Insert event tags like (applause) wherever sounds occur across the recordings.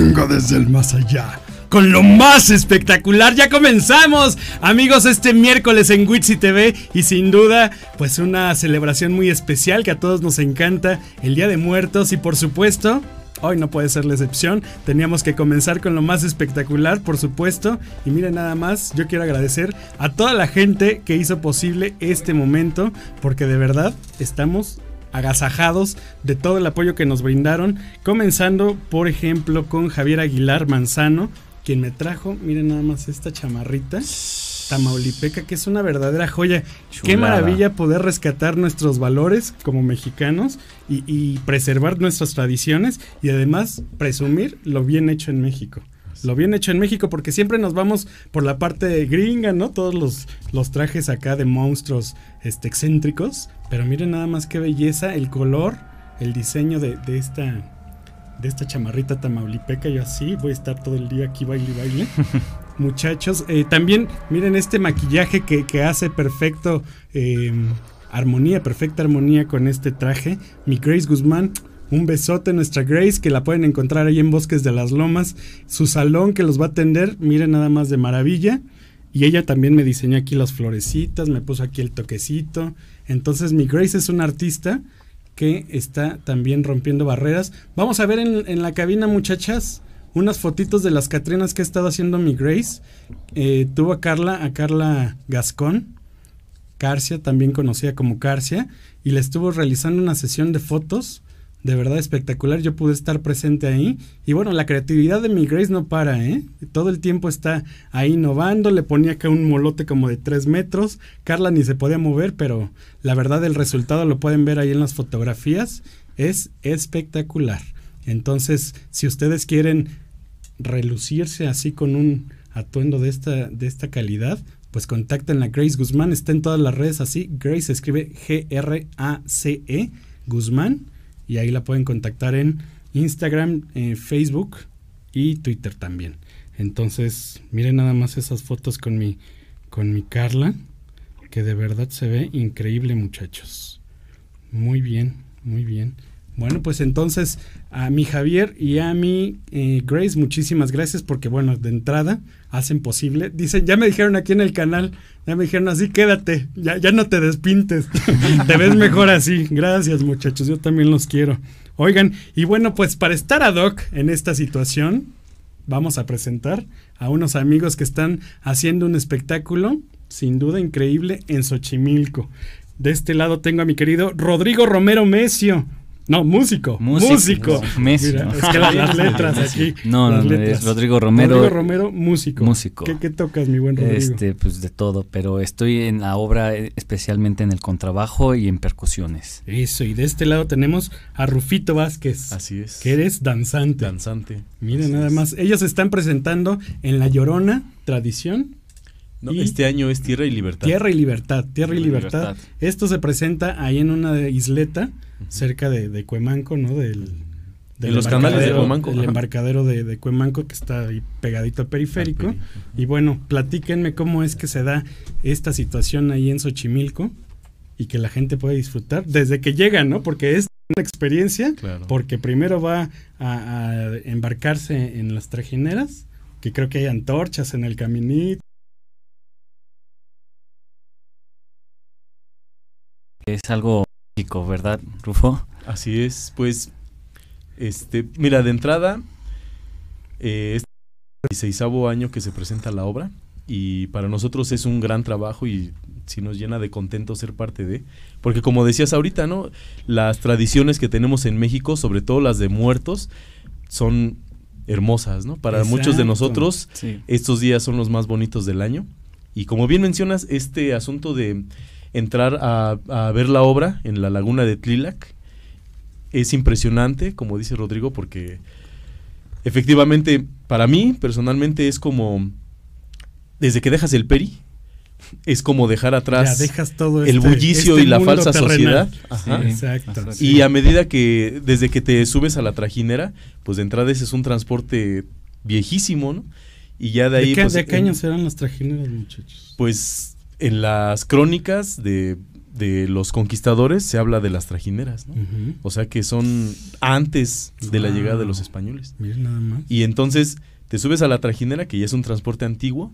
Vengo desde el más allá. Con lo más espectacular, ya comenzamos amigos este miércoles en Witsi TV y sin duda pues una celebración muy especial que a todos nos encanta, el Día de Muertos y por supuesto Hoy no puede ser la excepción. Teníamos que comenzar con lo más espectacular, por supuesto. Y miren nada más, yo quiero agradecer a toda la gente que hizo posible este momento, porque de verdad estamos agasajados de todo el apoyo que nos brindaron, comenzando por ejemplo con Javier Aguilar Manzano, quien me trajo, miren nada más esta chamarrita. Tamaulipeca, que es una verdadera joya. Qué maravilla poder rescatar nuestros valores como mexicanos y, y, preservar nuestras tradiciones y además presumir lo bien hecho en México. Lo bien hecho en México, porque siempre nos vamos por la parte gringa, ¿no? Todos los, los trajes acá de monstruos este, excéntricos. Pero miren nada más qué belleza, el color, el diseño de, de esta de esta chamarrita tamaulipeca. Yo así voy a estar todo el día aquí baile y baile. (laughs) Muchachos, eh, también miren este maquillaje que, que hace perfecto eh, armonía, perfecta armonía con este traje. Mi Grace Guzmán, un besote nuestra Grace, que la pueden encontrar ahí en Bosques de las Lomas. Su salón que los va a atender, miren nada más de maravilla. Y ella también me diseñó aquí las florecitas, me puso aquí el toquecito. Entonces mi Grace es una artista que está también rompiendo barreras. Vamos a ver en, la cabina, muchachas, unas fotitos de las Catrinas que ha estado haciendo mi Grace. Eh, tuvo a Carla, a Carla Gascón, Carcia, también conocida como Carcia, y le estuvo realizando una sesión de fotos de verdad espectacular. Yo pude estar presente ahí. Y bueno, la creatividad de mi Grace no para, ¿eh? Todo el tiempo está ahí innovando. Le ponía acá un molote como de 3 metros. Carla ni se podía mover, pero la verdad el resultado lo pueden ver ahí en las fotografías. Es espectacular. Entonces, si ustedes quieren relucirse así con un atuendo de esta, de esta calidad, pues contacten a Grace Guzmán. Está en todas las redes así. Grace escribe G-R-A-C-E Guzmán y ahí la pueden contactar en Instagram, en Facebook y Twitter también. Entonces, miren nada más esas fotos con mi con mi Carla, que de verdad se ve increíble, muchachos. Muy bien, muy bien. Bueno, pues entonces a mi Javier y a mi eh, Grace, muchísimas gracias porque, bueno, de entrada hacen posible. Dicen, ya me dijeron aquí en el canal, ya me dijeron así, quédate, ya, ya no te despintes, (laughs) te ves mejor así. Gracias muchachos, yo también los quiero. Oigan, y bueno, pues para estar ad hoc en esta situación, vamos a presentar a unos amigos que están haciendo un espectáculo, sin duda increíble, en Xochimilco. De este lado tengo a mi querido Rodrigo Romero Mesio. No, músico. Músico. Messi, Mira, no. Es que las, (laughs) las letras aquí. No, las no, letras. es Rodrigo Romero. Rodrigo Romero, músico. Músico. ¿Qué, qué tocas, mi buen Rodrigo? Este, pues de todo, pero estoy en la obra eh, especialmente en el contrabajo y en percusiones. Eso, y de este lado tenemos a Rufito Vázquez. Así es. Que eres danzante. Danzante. Miren Así nada es. más. Ellos se están presentando en La Llorona, Tradición. No, y- este año es Tierra y Libertad. Tierra y Libertad, Tierra y Tierra y Libertad. Libertad. Esto se presenta ahí en una isleta cerca de, de Cuemanco, ¿no? Del, En los canales de embarcadero- Cuemanco, El embarcadero de, de Cuemanco que está ahí pegadito al periférico. Al Y bueno, platíquenme cómo es que se da esta situación ahí en Xochimilco y que la gente puede disfrutar desde que llegan, ¿no? Porque es una experiencia, Claro. porque primero va a, a embarcarse en las trajineras, que creo que hay antorchas en el caminito. Es algo ¿verdad, Rufo? Así es, pues, este, mira, de entrada, eh, es el 16 año que se presenta la obra y para nosotros es un gran trabajo y sí nos llena de contento ser parte de, porque como decías ahorita, ¿no? Las tradiciones que tenemos en México, sobre todo las de muertos, son hermosas, ¿no? Para muchos de nosotros Sí. estos días son los más bonitos del año. Y como bien mencionas, este asunto de entrar a, a ver la obra en la laguna de Tlilac es impresionante, como dice Rodrigo, porque efectivamente, para mí, personalmente, es como, desde que dejas el peri, es como dejar atrás ya dejas todo el este- bullicio este y la mundo falsa terrenal. sociedad. Ajá. Sí. Exacto. Y a medida que, desde que te subes a la trajinera, pues de entrada ese es un transporte viejísimo, ¿no? Y ya de ahí... ¿De qué, pues, de qué años eran las trajineras, muchachos? Pues en las crónicas de, de los conquistadores se habla de las trajineras, ¿no? O sea que son antes de la llegada de los españoles. Mira nada más. Y entonces te subes a la trajinera, que ya es un transporte antiguo,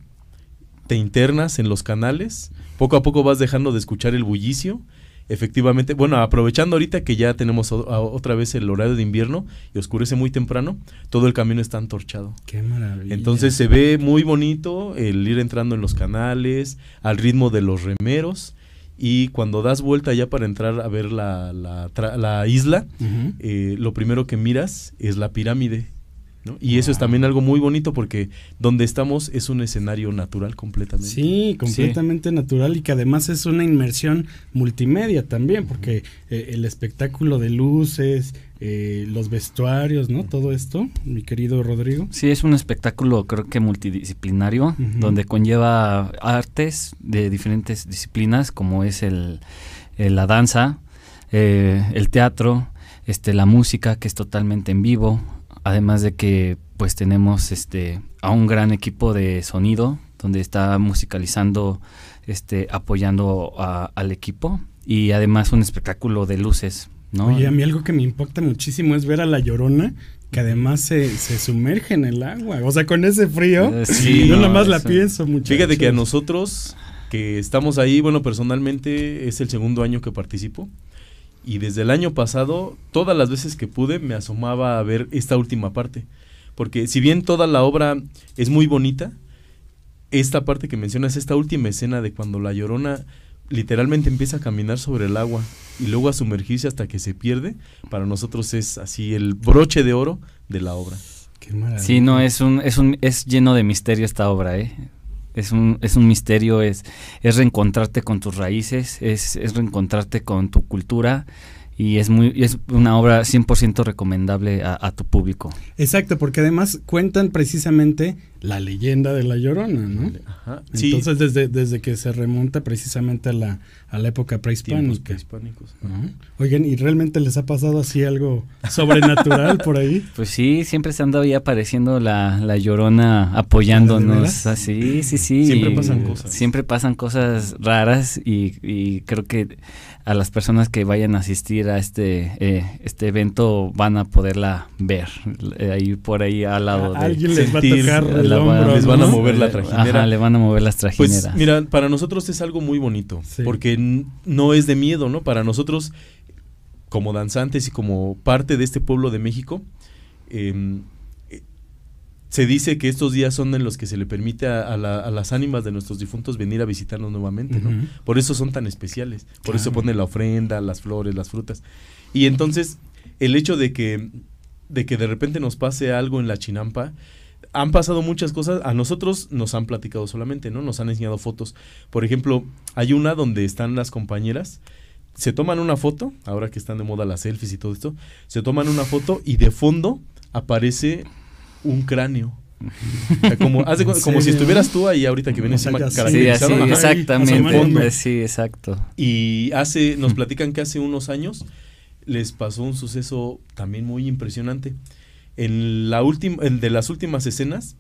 te internas en los canales, poco a poco vas dejando de escuchar el bullicio. Efectivamente, bueno, aprovechando ahorita que ya tenemos o- a- otra vez el horario de invierno y oscurece muy temprano, todo el camino está antorchado. Qué maravilla. Entonces se ve muy bonito el ir entrando en los canales, al ritmo de los remeros, y cuando das vuelta ya para entrar a ver la, la isla, eh, lo primero que miras es la pirámide. ¿No? Y eso es también algo muy bonito porque donde estamos es un escenario natural completamente. Sí, completamente natural y que además es una inmersión multimedia también, porque eh, el espectáculo de luces, eh, los vestuarios, ¿no? Todo esto, mi querido Rodrigo. Sí, es un espectáculo creo que multidisciplinario, donde conlleva artes de diferentes disciplinas, como es el, el- la danza, eh, el teatro, este, la música, que es totalmente en vivo, además de que pues tenemos este a un gran equipo de sonido, donde está musicalizando, este, apoyando a- al equipo, y además un espectáculo de luces, ¿no? Oye, a mí algo que me impacta muchísimo es ver a la llorona, que además se, se sumerge en el agua. O sea, con ese frío, Eh, sí, yo no, nomás la eso- pienso mucho. Fíjate que a nosotros que estamos ahí, bueno, personalmente es el segundo año que participo. Y desde el año pasado, todas las veces que pude, me asomaba a ver esta última parte. Porque si bien toda la obra es muy bonita, esta parte que mencionas, esta última escena de cuando la llorona literalmente empieza a caminar sobre el agua y luego a sumergirse hasta que se pierde, para nosotros es así el broche de oro de la obra. Qué maravilla. Sí, no, es un, es un, es lleno de misterio esta obra, ¿eh? Es un, es un misterio, es, es reencontrarte con tus raíces, es, es reencontrarte con tu cultura y es muy, es una obra 100% recomendable a, a tu público. Exacto, porque además cuentan precisamente la leyenda de la llorona, ¿no? Ajá. Sí, Entonces, desde, desde que se remonta precisamente a la, a la época prehispánica. prehispánicos. ¿no? Oigan, ¿y realmente les ha pasado así algo sobrenatural por ahí? (laughs) Pues sí, siempre se anda ahí apareciendo la, la llorona ¿De apoyándonos. Así, sí, sí. Siempre pasan cosas. Siempre pasan cosas raras y, y creo que a las personas que vayan a asistir a este, eh, este evento van a poderla ver eh, ahí por ahí al lado de... Alguien les va a sentir, tocar el la van- hombro. les van a mover la trajinera. Ajá, le van a mover las trajineras. Pues mira, para nosotros es algo muy bonito, Sí. porque no es de miedo, ¿no? Para nosotros, como danzantes y como parte de este pueblo de México, eh, se dice que estos días son en los que se le permite a, a la- a las ánimas de nuestros difuntos venir a visitarnos nuevamente, ¿no? Por eso son tan especiales, por eso pone la ofrenda, las flores, las frutas. Y entonces, el hecho de que, de que de repente nos pase algo en la chinampa, han pasado muchas cosas, a nosotros nos han platicado solamente, ¿no? Nos han enseñado fotos. Por ejemplo, hay una donde están las compañeras, se toman una foto, ahora que están de moda las selfies y todo esto, se toman una foto y de fondo aparece un cráneo. (laughs) O sea, como, ¿En como si estuvieras tú ahí ahorita que vienes ya sí. así, Ajá. exactamente. Sí, exacto. Y hace, nos platican que hace unos años les pasó un suceso también muy impresionante. En la última, en de las últimas escenas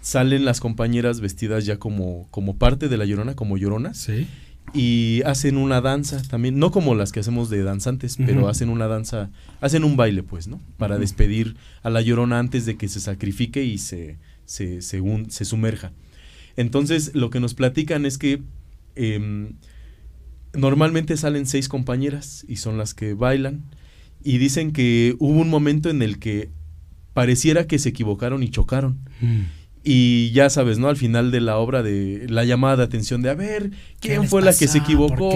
salen las compañeras vestidas ya como, como parte de la llorona, como lloronas, Sí. Y hacen una danza también, no como las que hacemos de danzantes, pero hacen una danza, hacen un baile, pues, ¿no? Para despedir a la llorona antes de que se sacrifique y se, se, se sumerja. Entonces, lo que nos platican es que em, normalmente salen seis compañeras y son las que bailan. Y dicen que hubo un momento en el que pareciera que se equivocaron y chocaron. Mm. Y ya sabes, ¿no? Al final de la obra de la llamada de atención de a ver, ¿Qué ¿quién fue la que se equivocó?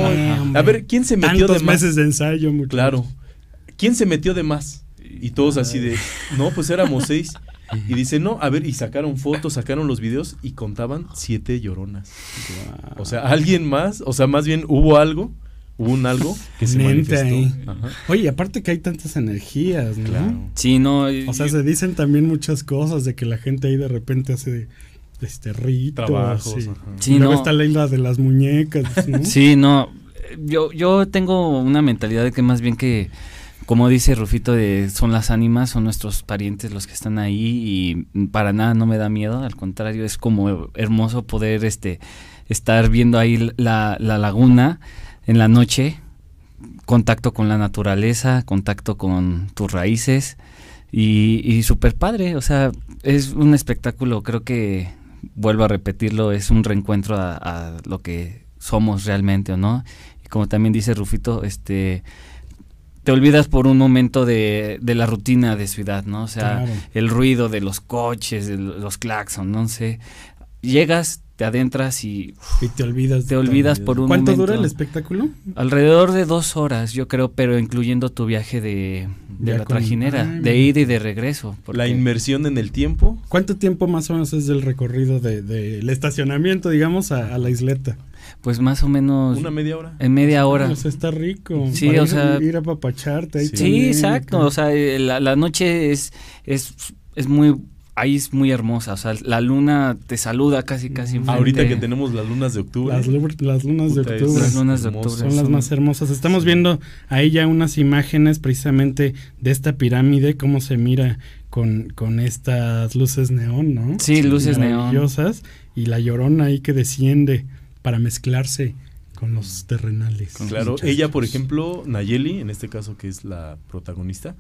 A ver, ¿quién se metió Tantos de más? meses de ensayo, muchachos. Claro. ¿Quién se metió de más? Y todos así de, no, pues éramos seis. (laughs) Y dice, no, a ver, y sacaron fotos, sacaron los videos y contaban siete lloronas. O sea, alguien más, o sea, más bien hubo algo, hubo un algo que se Mente manifestó. Ajá. Oye, aparte que hay tantas energías, ¿no? Claro. Sí, no. O sea, se dicen también muchas cosas de que la gente ahí de repente hace este ritos. Trabajos. sí. ajá. Sí, Y luego no. está la isla de las muñecas, ¿no? (laughs) Sí, no. Yo, yo tengo una mentalidad de que más bien que, como dice Rufito, de, son las ánimas, son nuestros parientes los que están ahí y para nada no me da miedo. Al contrario, es como hermoso poder este estar viendo ahí la, la laguna en la noche, contacto con la naturaleza, contacto con tus raíces y, y súper padre, o sea, es un espectáculo, creo que, vuelvo a repetirlo, es un reencuentro a, a lo que somos realmente, ¿o no? Y como también dice Rufito, este te olvidas por un momento de, de, la rutina de ciudad, ¿no? O sea, claro. el ruido de los coches, de los claxons, no sé. Llegas, te adentras y, y te olvidas. Te olvidas por un ¿Cuánto momento. dura el espectáculo? Alrededor de dos horas, yo creo, pero incluyendo tu viaje de, de la con- trajinera, Ay, de ida y de regreso. La inmersión en el tiempo. ¿Cuánto tiempo más o menos es del recorrido del de, del estacionamiento, digamos, a, a la isleta? Pues más o menos Una media hora. en media hora. O sea, está rico. Sí, Para o ir, sea- ir a papacharte ahí Sí. Sí, también, exacto. acá. O sea, eh, la, la noche es, es, es muy, ahí es muy hermosa. O sea, la luna te saluda casi, casi. enfrente. Ahorita que tenemos las lunas de octubre. Las, las lunas de Puta, octubre Las lunas de octubre son las más hermosas. Estamos viendo ahí ya unas imágenes precisamente de esta pirámide, cómo se mira con, con estas luces neón, ¿no? Sí, luces neón. y la llorona ahí que desciende para mezclarse con los terrenales. Con- Claro, ella, por ejemplo, Nayeli, en este caso que es la protagonista,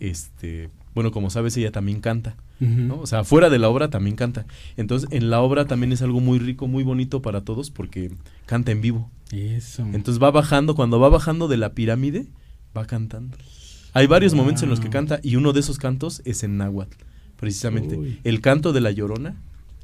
este, bueno, como sabes, ella también canta, ¿no? O sea, fuera de la obra también canta. Entonces, en la obra también es algo muy rico, muy bonito para todos porque canta en vivo. Eso. Entonces va bajando, cuando va bajando de la pirámide, va cantando. Hay varios momentos en los que canta y uno de esos cantos es en náhuatl, precisamente. Uy. El canto de la llorona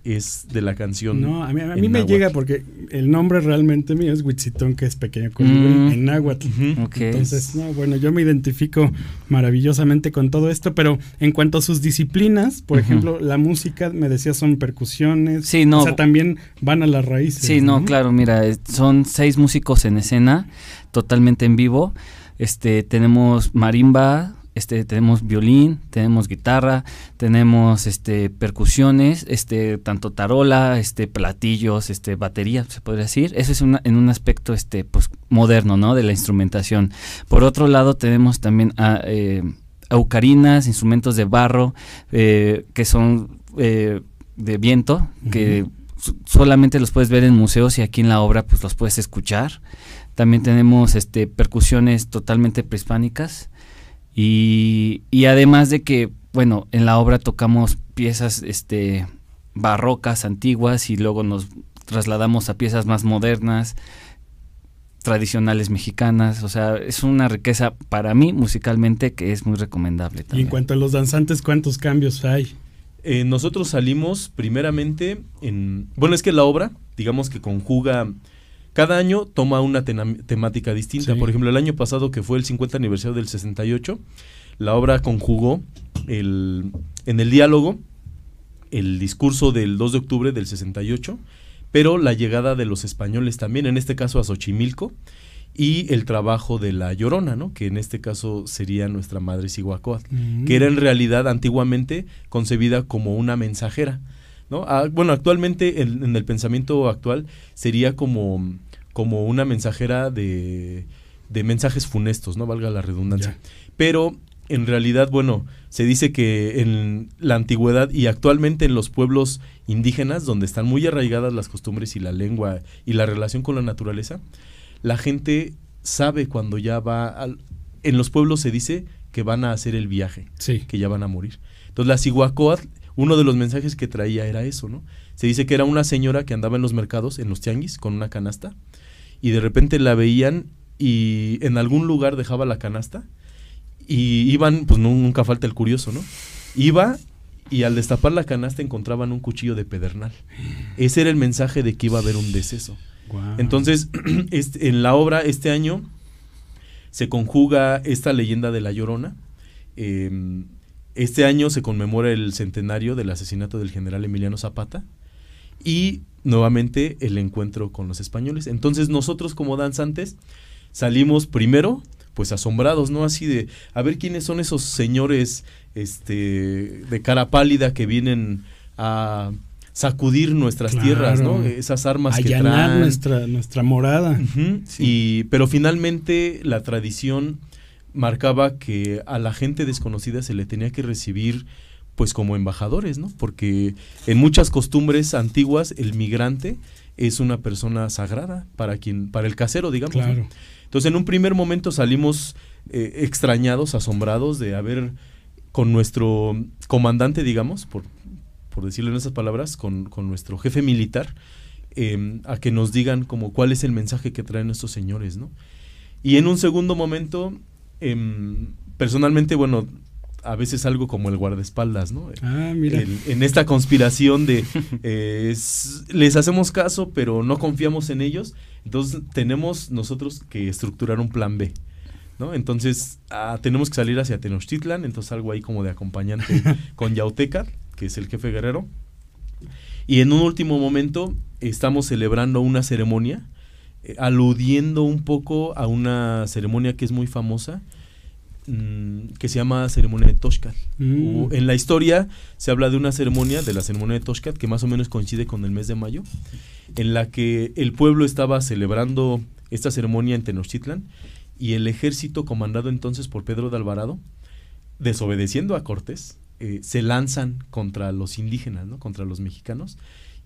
es de la canción. No, a mí, a mí me náhuatl. llega porque el nombre realmente mío es Huitzitón, que es pequeño con Mm. en náhuatl. Entonces, no, bueno, yo me identifico maravillosamente con todo esto, pero en cuanto a sus disciplinas, por ejemplo, la música, me decía, son percusiones. Sí, no. O sea, también van a las raíces. Sí, no, claro, mira, son seis músicos en escena, totalmente en vivo. Este, tenemos marimba, este, tenemos violín, tenemos guitarra, tenemos este percusiones, este, tanto tarola, este, platillos, este, batería, se podría decir. Eso es una- en un aspecto este, pues, moderno, ¿no? De la instrumentación. Por otro lado, tenemos también a, eh, eucarinas, instrumentos de barro, eh, que son eh, de viento, que solamente los puedes ver en museos y aquí en la obra pues los puedes escuchar. También tenemos este percusiones totalmente prehispánicas y, y además de que bueno en la obra tocamos piezas este barrocas antiguas y luego nos trasladamos a piezas más modernas tradicionales mexicanas o sea es una riqueza para mí musicalmente que es muy recomendable Y en también. cuanto a los danzantes, ¿cuántos cambios hay? Eh, nosotros salimos primeramente en... Bueno, es que la obra, digamos que conjuga... Cada año toma una temática distinta. Sí. Por ejemplo, el año pasado, que fue el 50 aniversario del 68, la obra conjugó el, en el diálogo el discurso del 2 de octubre del 68, pero la llegada de los españoles también, en este caso a Xochimilco, y el trabajo de la Llorona, ¿no? que en este caso sería nuestra madre Cihuacóatl Mm. que era en realidad antiguamente concebida como una mensajera. ¿no? Ah, bueno, actualmente en, en el pensamiento actual sería como, como una mensajera de, de mensajes funestos, no valga la redundancia. Ya. Pero en realidad, bueno, se dice que en la antigüedad y actualmente en los pueblos indígenas, donde están muy arraigadas las costumbres y la lengua y la relación con la naturaleza, la gente sabe cuando ya va al, en los pueblos se dice que van a hacer el viaje Sí. que ya van a morir. Entonces la Cihuacóatl, uno de los mensajes que traía era eso, ¿no? Se dice que era una señora que andaba en los mercados, en los tianguis, con una canasta, y de repente la veían y en algún lugar dejaba la canasta y iban, pues nu- nunca falta el curioso, ¿no? Iba y al destapar la canasta encontraban un cuchillo de pedernal. Ese era el mensaje de que iba a haber un deceso. Entonces, (clears throat) este, en la obra este año se conjuga esta leyenda de la Llorona. Eh, este año se conmemora el centenario del asesinato del general Emiliano Zapata y nuevamente el encuentro con los españoles. Entonces nosotros como danzantes salimos primero pues asombrados, ¿no? Así de a ver quiénes son esos señores este de cara pálida que vienen a sacudir nuestras Claro. tierras, ¿no? Esas armas que traen. nuestra, nuestra morada. Sí. y, pero finalmente la tradición marcaba que a la gente desconocida se le tenía que recibir pues como embajadores, ¿no? Porque en muchas costumbres antiguas el migrante es una persona sagrada para quien, para el casero, digamos. ¿no? Claro. Entonces, en un primer momento salimos eh, extrañados, asombrados de haber con nuestro comandante, digamos, por, por decirlo en esas palabras, con, con nuestro jefe militar, eh, a que nos digan como cuál es el mensaje que traen estos señores, ¿no? Y en un segundo momento, em, personalmente, bueno, a veces algo como el guardaespaldas, ¿no? Ah, mira. El- en esta conspiración de eh, es- les hacemos caso, pero no confiamos en ellos, entonces tenemos nosotros que estructurar un plan B. ¿no? Entonces ah, tenemos que salir hacia Tenochtitlan, entonces algo ahí como de acompañante (laughs) con Yauteca, que es el jefe guerrero. Y en un último momento estamos celebrando una ceremonia, eh, aludiendo un poco a una ceremonia que es muy famosa, que se llama ceremonia de Toshkat. Mm. En la historia se habla de una ceremonia, de la ceremonia de Toshkat, que más o menos coincide con el mes de mayo, en la que el pueblo estaba celebrando esta ceremonia en Tenochtitlan y el ejército comandado entonces por Pedro de Alvarado, desobedeciendo a Cortés, eh, se lanzan contra los indígenas, ¿no? contra los mexicanos.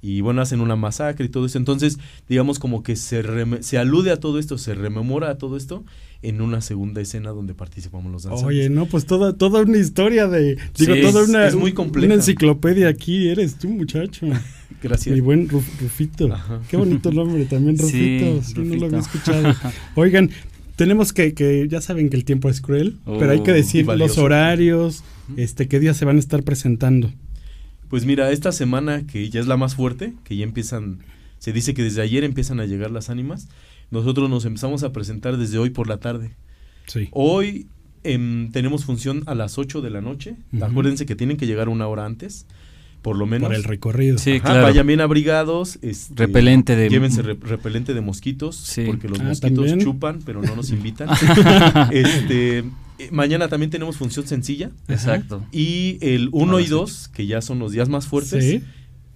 Y bueno, hacen una masacre y todo eso. Entonces, digamos como que se, reme- se alude a todo esto, se rememora a todo esto en una segunda escena donde participamos los danzantes. Oye, no, pues toda, toda una historia de. Digo, Sí, toda es- una, es muy compleja. una enciclopedia aquí eres tú, muchacho. (laughs) Gracias. Mi buen Ruf- Rufito. Ajá. Qué bonito nombre también, Sí, Rufito. Sí, no lo había escuchado. (laughs) Oigan, tenemos que, que, ya saben que el tiempo es cruel, pero hay que Oh, decir los horarios, este, qué días se van a estar presentando. Pues mira, esta semana que ya es la más fuerte, que ya empiezan, se dice que desde ayer empiezan a llegar las ánimas, nosotros nos empezamos a presentar desde hoy por la tarde. Sí. Hoy em, tenemos función a las 8 de la noche. Acuérdense que tienen que llegar una hora antes, por lo menos. Para el recorrido. Sí, Ajá, claro. Vayan bien abrigados. este, Repelente de- Llévense re- repelente de mosquitos, Sí. porque los Ah, mosquitos ¿también? chupan, pero no nos invitan. (laughs) (laughs) este, eh, mañana también tenemos función sencilla. Exacto. Y el 1 A y las 2, que ya son los días más fuertes, Sí.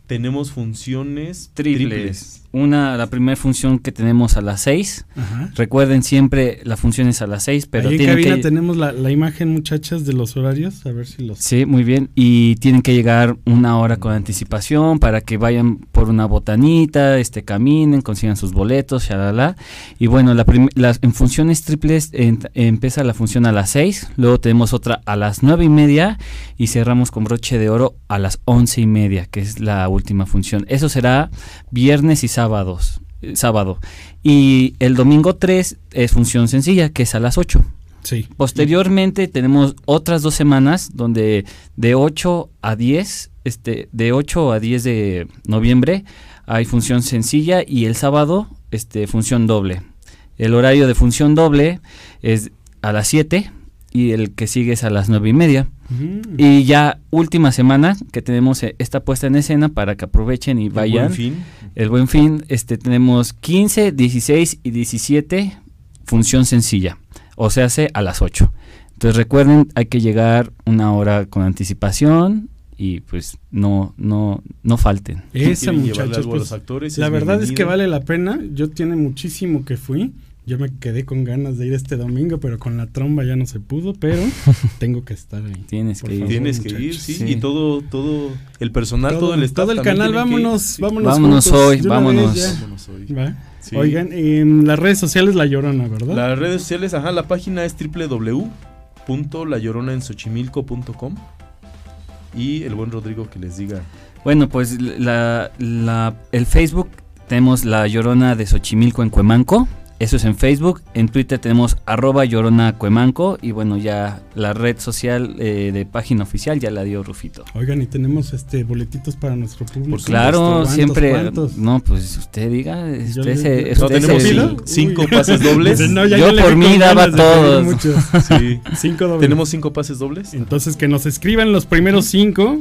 tenemos funciones Triples. triples. Una, la primera función que tenemos a las 6. Ajá. Recuerden siempre la función es a las 6, pero Ahí en tienen cabina que tenemos la, la imagen, muchachas, de los horarios. A ver si los. Sí, muy bien. Y tienen que llegar una hora con anticipación para que vayan por una botanita, este, caminen, consigan sus boletos, shalala. Y bueno, la las, en funciones triples en- empieza la función a las 6, luego tenemos otra a las nueve y media y cerramos con broche de oro a las once y media, que es la última función. Eso será viernes y sábados. eh, Sábado. Y el domingo 3 es función sencilla, que es a las 8. Sí. Posteriormente tenemos otras dos semanas donde de 8 a 10, este, de 8 a 10 de noviembre hay función sencilla y el sábado este, función doble. El horario de función doble es a las 7 y el que sigue es a las 9 y media. Y ya última semana que tenemos eh, esta puesta en escena para que aprovechen y El vayan. Buen fin. El buen fin, este tenemos 15, 16 y 17 función sencilla, o se hace a las 8. Entonces recuerden, hay que llegar una hora con anticipación y pues no no no falten. Esa, muchachos. pues, los actores, la es verdad es que vale la pena. Yo tiene muchísimo que fui. Yo me quedé con ganas de ir este domingo, pero con la tromba ya no se pudo, pero (laughs) tengo que estar ahí. Tienes que ir. favor. Tienes que ir, sí, Sí. y todo, todo el personal, todo, el staff. todo el canal, vámonos, sí. vámonos. Vámonos juntos, hoy, vámonos. Vámonos hoy. Va. Sí. Oigan, en las redes sociales La Llorona, ¿verdad? Las redes sociales, ajá, la página es www.layoronaensochimilco.com y el buen Rodrigo que les diga. Bueno, pues la, la- el Facebook tenemos la Llorona de Xochimilco en Cuemanco. Eso es en Facebook. En Twitter tenemos arroba Llorona Cuemanco. Y bueno, ya la red social eh, de página oficial ya la dio Rufito. Oigan, y tenemos este boletitos para nuestro público. Por Claro, ¿Cuántos, siempre. cuántos? No, pues usted diga. Yo Usted le- se, yo- No, usted tenemos cinco, Uy. pases dobles. Dice, no, ya Yo le por mí daba todos. (laughs) Sí. Cinco dobles. Tenemos cinco pases dobles. Entonces que nos escriban los primeros cinco.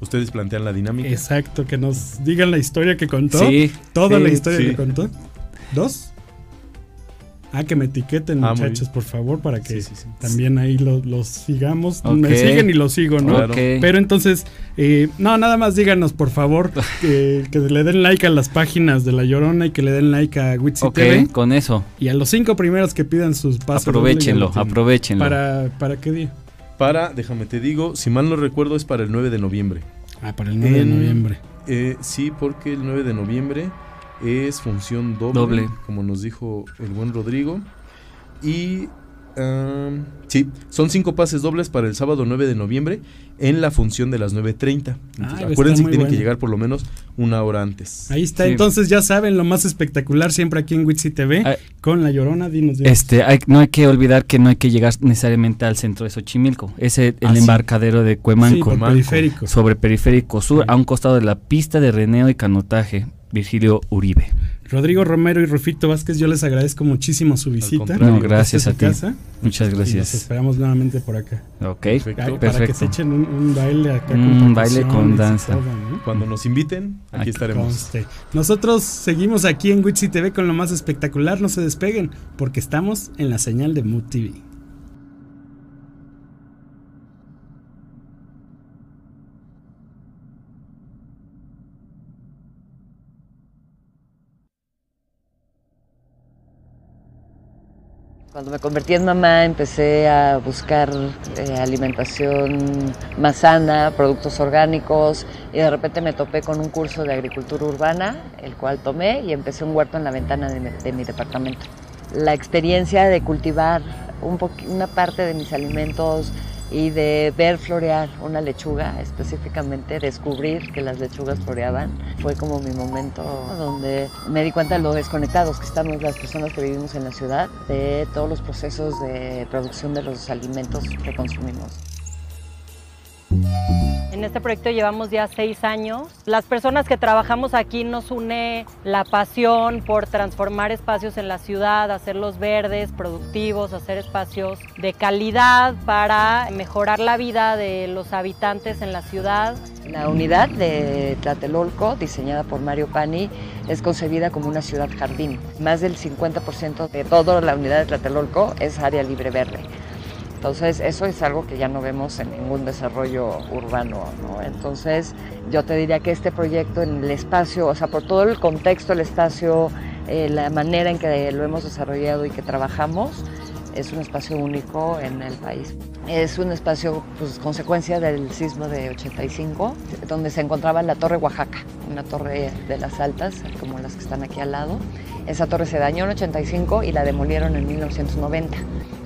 Ustedes plantean la dinámica. Exacto, que nos digan la historia que contó. Sí, Toda sí, la historia sí. que contó. ¿Dos? Ah, que me etiqueten, Ah, muchachos, por favor, para que Sí, sí, sí. también ahí lo- los sigamos. Ok. Me siguen y los sigo, ¿no? Claro. Ok. Pero entonces, eh, no, nada más díganos, por favor, (laughs) que, que le den like a las páginas de La Llorona y que le den like a Witsi ok, TV. con eso. Y a los cinco primeros que pidan sus pasos. Aprovechenlo, lo aprovechenlo. ¿Para, ¿Para qué día? Para, déjame te digo, si mal no recuerdo es para el 9 de noviembre. Ah, para el 9 de noviembre. Eh, sí, porque el 9 de noviembre es función doble, Doble. como nos dijo el buen Rodrigo. Y am, sí, son cinco pases dobles para el sábado 9 de noviembre en la función de las 9.30. Entonces, Ah, está acuérdense que tienen que llegar por lo menos una hora antes. Ahí está, Sí. entonces ya saben lo más espectacular siempre aquí en Witsi TV Ah, con La Llorona, dinos. dinos. Este, hay- no hay que olvidar que no hay que llegar necesariamente al centro de Xochimilco. Es el, el Ah, sí. embarcadero de sí, Cuemanco. por Manco. periférico. sobre Periférico Sur, Sí. a un costado de la pista de reneo y canotaje, Virgilio Uribe. Rodrigo Romero y Rufito Vázquez, yo les agradezco muchísimo su visita. No, gracias a ti. casa, Muchas Y los gracias. esperamos nuevamente por acá. Ok, Perfecto. Para que se echen un, un baile acá Un con baile con y danza. todo, ¿no? Cuando nos inviten, aquí Aquí estaremos. Conste. Nosotros seguimos aquí en Witsi TV con lo más espectacular, no se despeguen, porque estamos en la señal de Mood TV. Cuando me convertí en mamá empecé a buscar eh, alimentación más sana, productos orgánicos y de repente me topé con un curso de agricultura urbana, el cual tomé y empecé un huerto en la ventana de mi, de mi departamento. La experiencia de cultivar un una parte de mis alimentos y de ver florear una lechuga, específicamente descubrir que las lechugas floreaban, fue como mi momento donde me di cuenta de lo desconectados que estamos las personas que vivimos en la ciudad de todos los procesos de producción de los alimentos que consumimos. En este proyecto llevamos ya seis años. Las personas que trabajamos aquí nos une la pasión por transformar espacios en la ciudad, hacerlos verdes, productivos, hacer espacios de calidad para mejorar la vida de los habitantes en la ciudad. La unidad de Tlatelolco, diseñada por Mario Pani, es concebida como una ciudad jardín. Más del 50% de toda la unidad de Tlatelolco es área libre verde. Entonces, eso es algo que ya no vemos en ningún desarrollo urbano, ¿no? Entonces, yo te diría que este proyecto en el espacio, o sea, por todo el contexto, el espacio, eh, la manera en que lo hemos desarrollado y que trabajamos, es un espacio único en el país. Es un espacio, pues, consecuencia del sismo de 85, donde se encontraba la Torre Oaxaca, una torre de las altas, como las que están aquí al lado. Esa torre se dañó en 85 y la demolieron en 1990.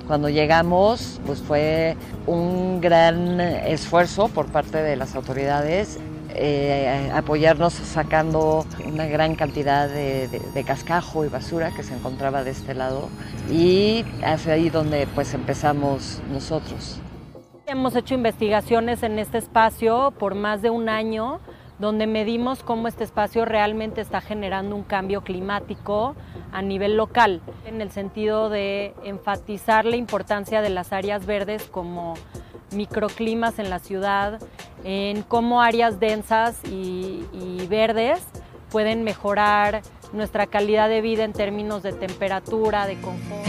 Cuando llegamos, pues fue un gran esfuerzo por parte de las autoridades eh, apoyarnos sacando una gran cantidad de, de- cascajo y basura que se encontraba de este lado y hacia ahí donde pues empezamos nosotros. Hemos hecho investigaciones en este espacio por más de un año donde medimos cómo este espacio realmente está generando un cambio climático a nivel local, en el sentido de enfatizar la importancia de las áreas verdes como microclimas en la ciudad, en cómo áreas densas y, verdes pueden mejorar nuestra calidad de vida en términos de temperatura, de confort.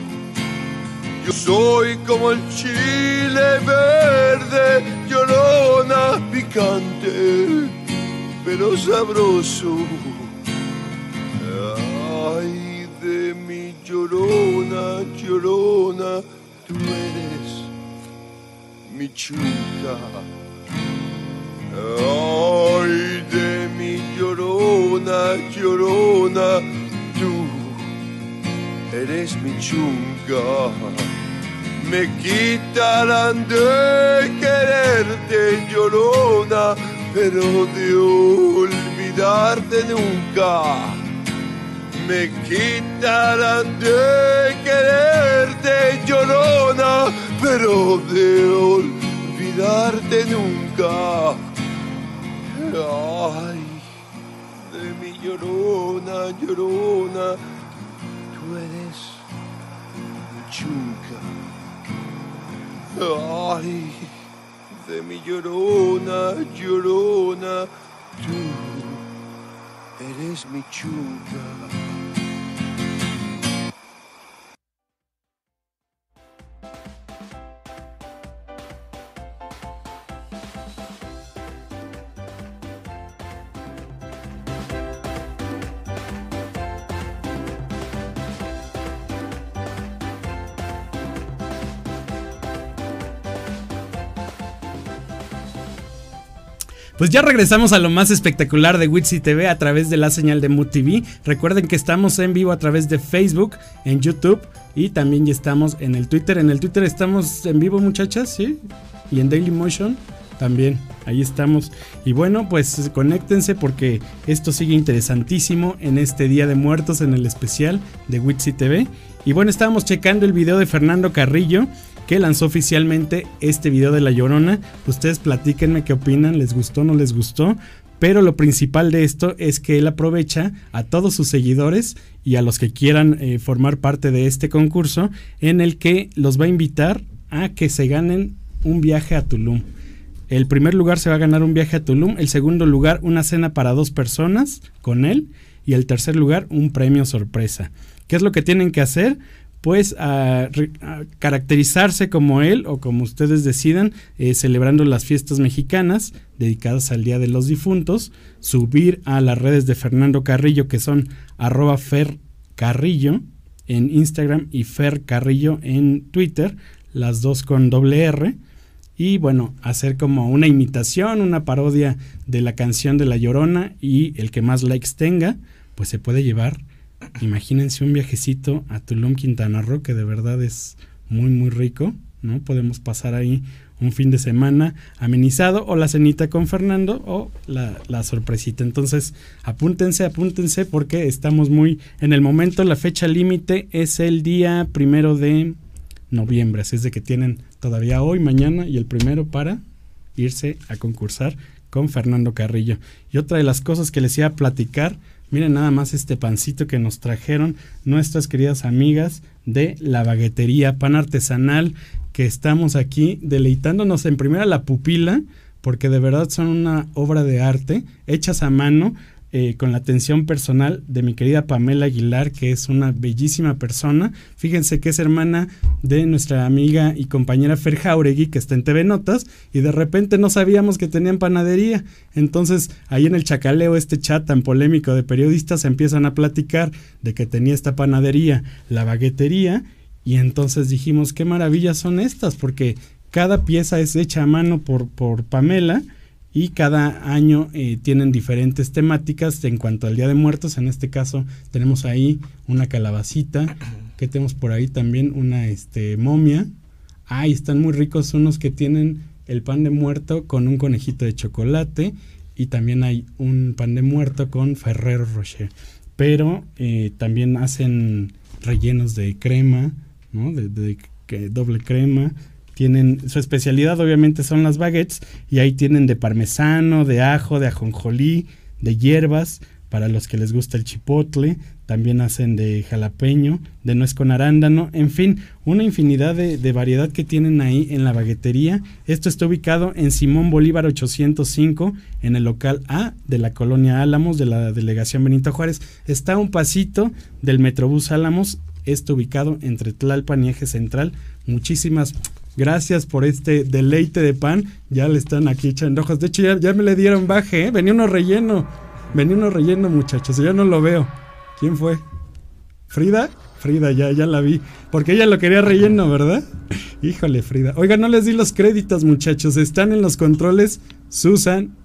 Yo soy como el chile verde, llorona, picante, pero sabroso. Ay, de mi llorona, llorona, tú eres mi chunca. Ay, de mi llorona, llorona, tú eres mi chunga. Me quitarán de quererte, llorona, pero de olvidarte nunca. Me quitarán de quererte, llorona, pero de olvidarte nunca. Ay, de mi llorona, llorona, eres chunca. Ay, de mi llorona, llorona, tú eres mi chuca. Pues ya regresamos a lo más espectacular de Witsy TV a través de la señal de Mood TV. Recuerden que estamos en vivo a través de Facebook, en YouTube y también ya estamos en el Twitter. En el Twitter estamos en vivo, muchachas, ¿sí? Y en Daily Motion también. Ahí estamos. Y bueno, pues conéctense porque esto sigue interesantísimo en este Día de Muertos en el especial de Witsy TV. Y bueno, estábamos checando el video de Fernando Carrillo que lanzó oficialmente este video de La Llorona. Ustedes platíquenme qué opinan, les gustó, no les gustó. Pero lo principal de esto es que él aprovecha a todos sus seguidores y a los que quieran eh, formar parte de este concurso en el que los va a invitar a que se ganen un viaje a Tulum. El primer lugar se va a ganar un viaje a Tulum, el segundo lugar una cena para dos personas con él y el tercer lugar un premio sorpresa. ¿Qué es lo que tienen que hacer? Pues a, caracterizarse como él o como ustedes decidan, eh, celebrando las fiestas mexicanas dedicadas al Día de los Difuntos, subir a las redes de Fernando Carrillo que son arroba Fer Carrillo en Instagram y Fer Carrillo en Twitter, las dos con doble R. Y bueno, hacer como una imitación, una parodia de la canción de La Llorona y el que más likes tenga, pues se puede llevar imagínense un viajecito a Tulum, Quintana Roo, que de verdad es muy, muy rico, ¿no? Podemos pasar ahí un fin de semana amenizado o la cenita con Fernando o la, la, sorpresita. Entonces, apúntense, apúntense porque estamos muy en el momento. La fecha límite es el día primero de noviembre, así es de que tienen todavía hoy, mañana y el primero para irse a concursar con Fernando Carrillo. Y otra de las cosas que les iba a platicar Miren nada más este pancito que nos trajeron nuestras queridas amigas de la baguetería, pan artesanal, que estamos aquí deleitándonos en primera la pupila, porque de verdad son una obra de arte, hechas a mano, eh, con la atención personal de mi querida Pamela Aguilar, que es una bellísima persona. Fíjense que es hermana de nuestra amiga y compañera Fer Jauregui, que está en TV Notas, y de repente no sabíamos que tenían panadería. Entonces, ahí en el chacaleo, este chat tan polémico de periodistas, empiezan a platicar de que tenía esta panadería, la baguetería, y entonces dijimos, qué maravillas son estas, porque cada pieza es hecha a mano por, por Pamela y cada año eh, tienen diferentes temáticas en cuanto al Día de Muertos. En este caso tenemos ahí una calabacita, que tenemos por ahí también una este, momia. Ah, están muy ricos unos que tienen el pan de muerto con un conejito de chocolate y también hay un pan de muerto con Ferrero Rocher. Pero eh, también hacen rellenos de crema, ¿no? De doble crema, tienen su especialidad obviamente son las baguettes y ahí tienen de parmesano, de ajo, de ajonjolí, de hierbas para los que les gusta el chipotle, también hacen de jalapeño, de nuez con arándano, en fin, una infinidad de, variedad que tienen ahí en la baguetería. Esto está ubicado en Simón Bolívar 805, en el local A de la colonia Álamos, de la delegación Benito Juárez. Está un pasito del Metrobús Álamos, está ubicado entre Tlalpan y Eje Central. Muchísimas Gracias por este deleite de pan. Ya le están aquí echando ojos. De hecho, ya, me le dieron baje, ¿eh? Venía uno relleno. Venía uno relleno, muchachos. Ya no lo veo. ¿Quién fue? ¿Frida? Frida, ya, ya la vi. Porque ella lo quería relleno, ¿verdad? (laughs) Híjole, Frida. Oiga, no les di los créditos, muchachos. Están en los controles Susan,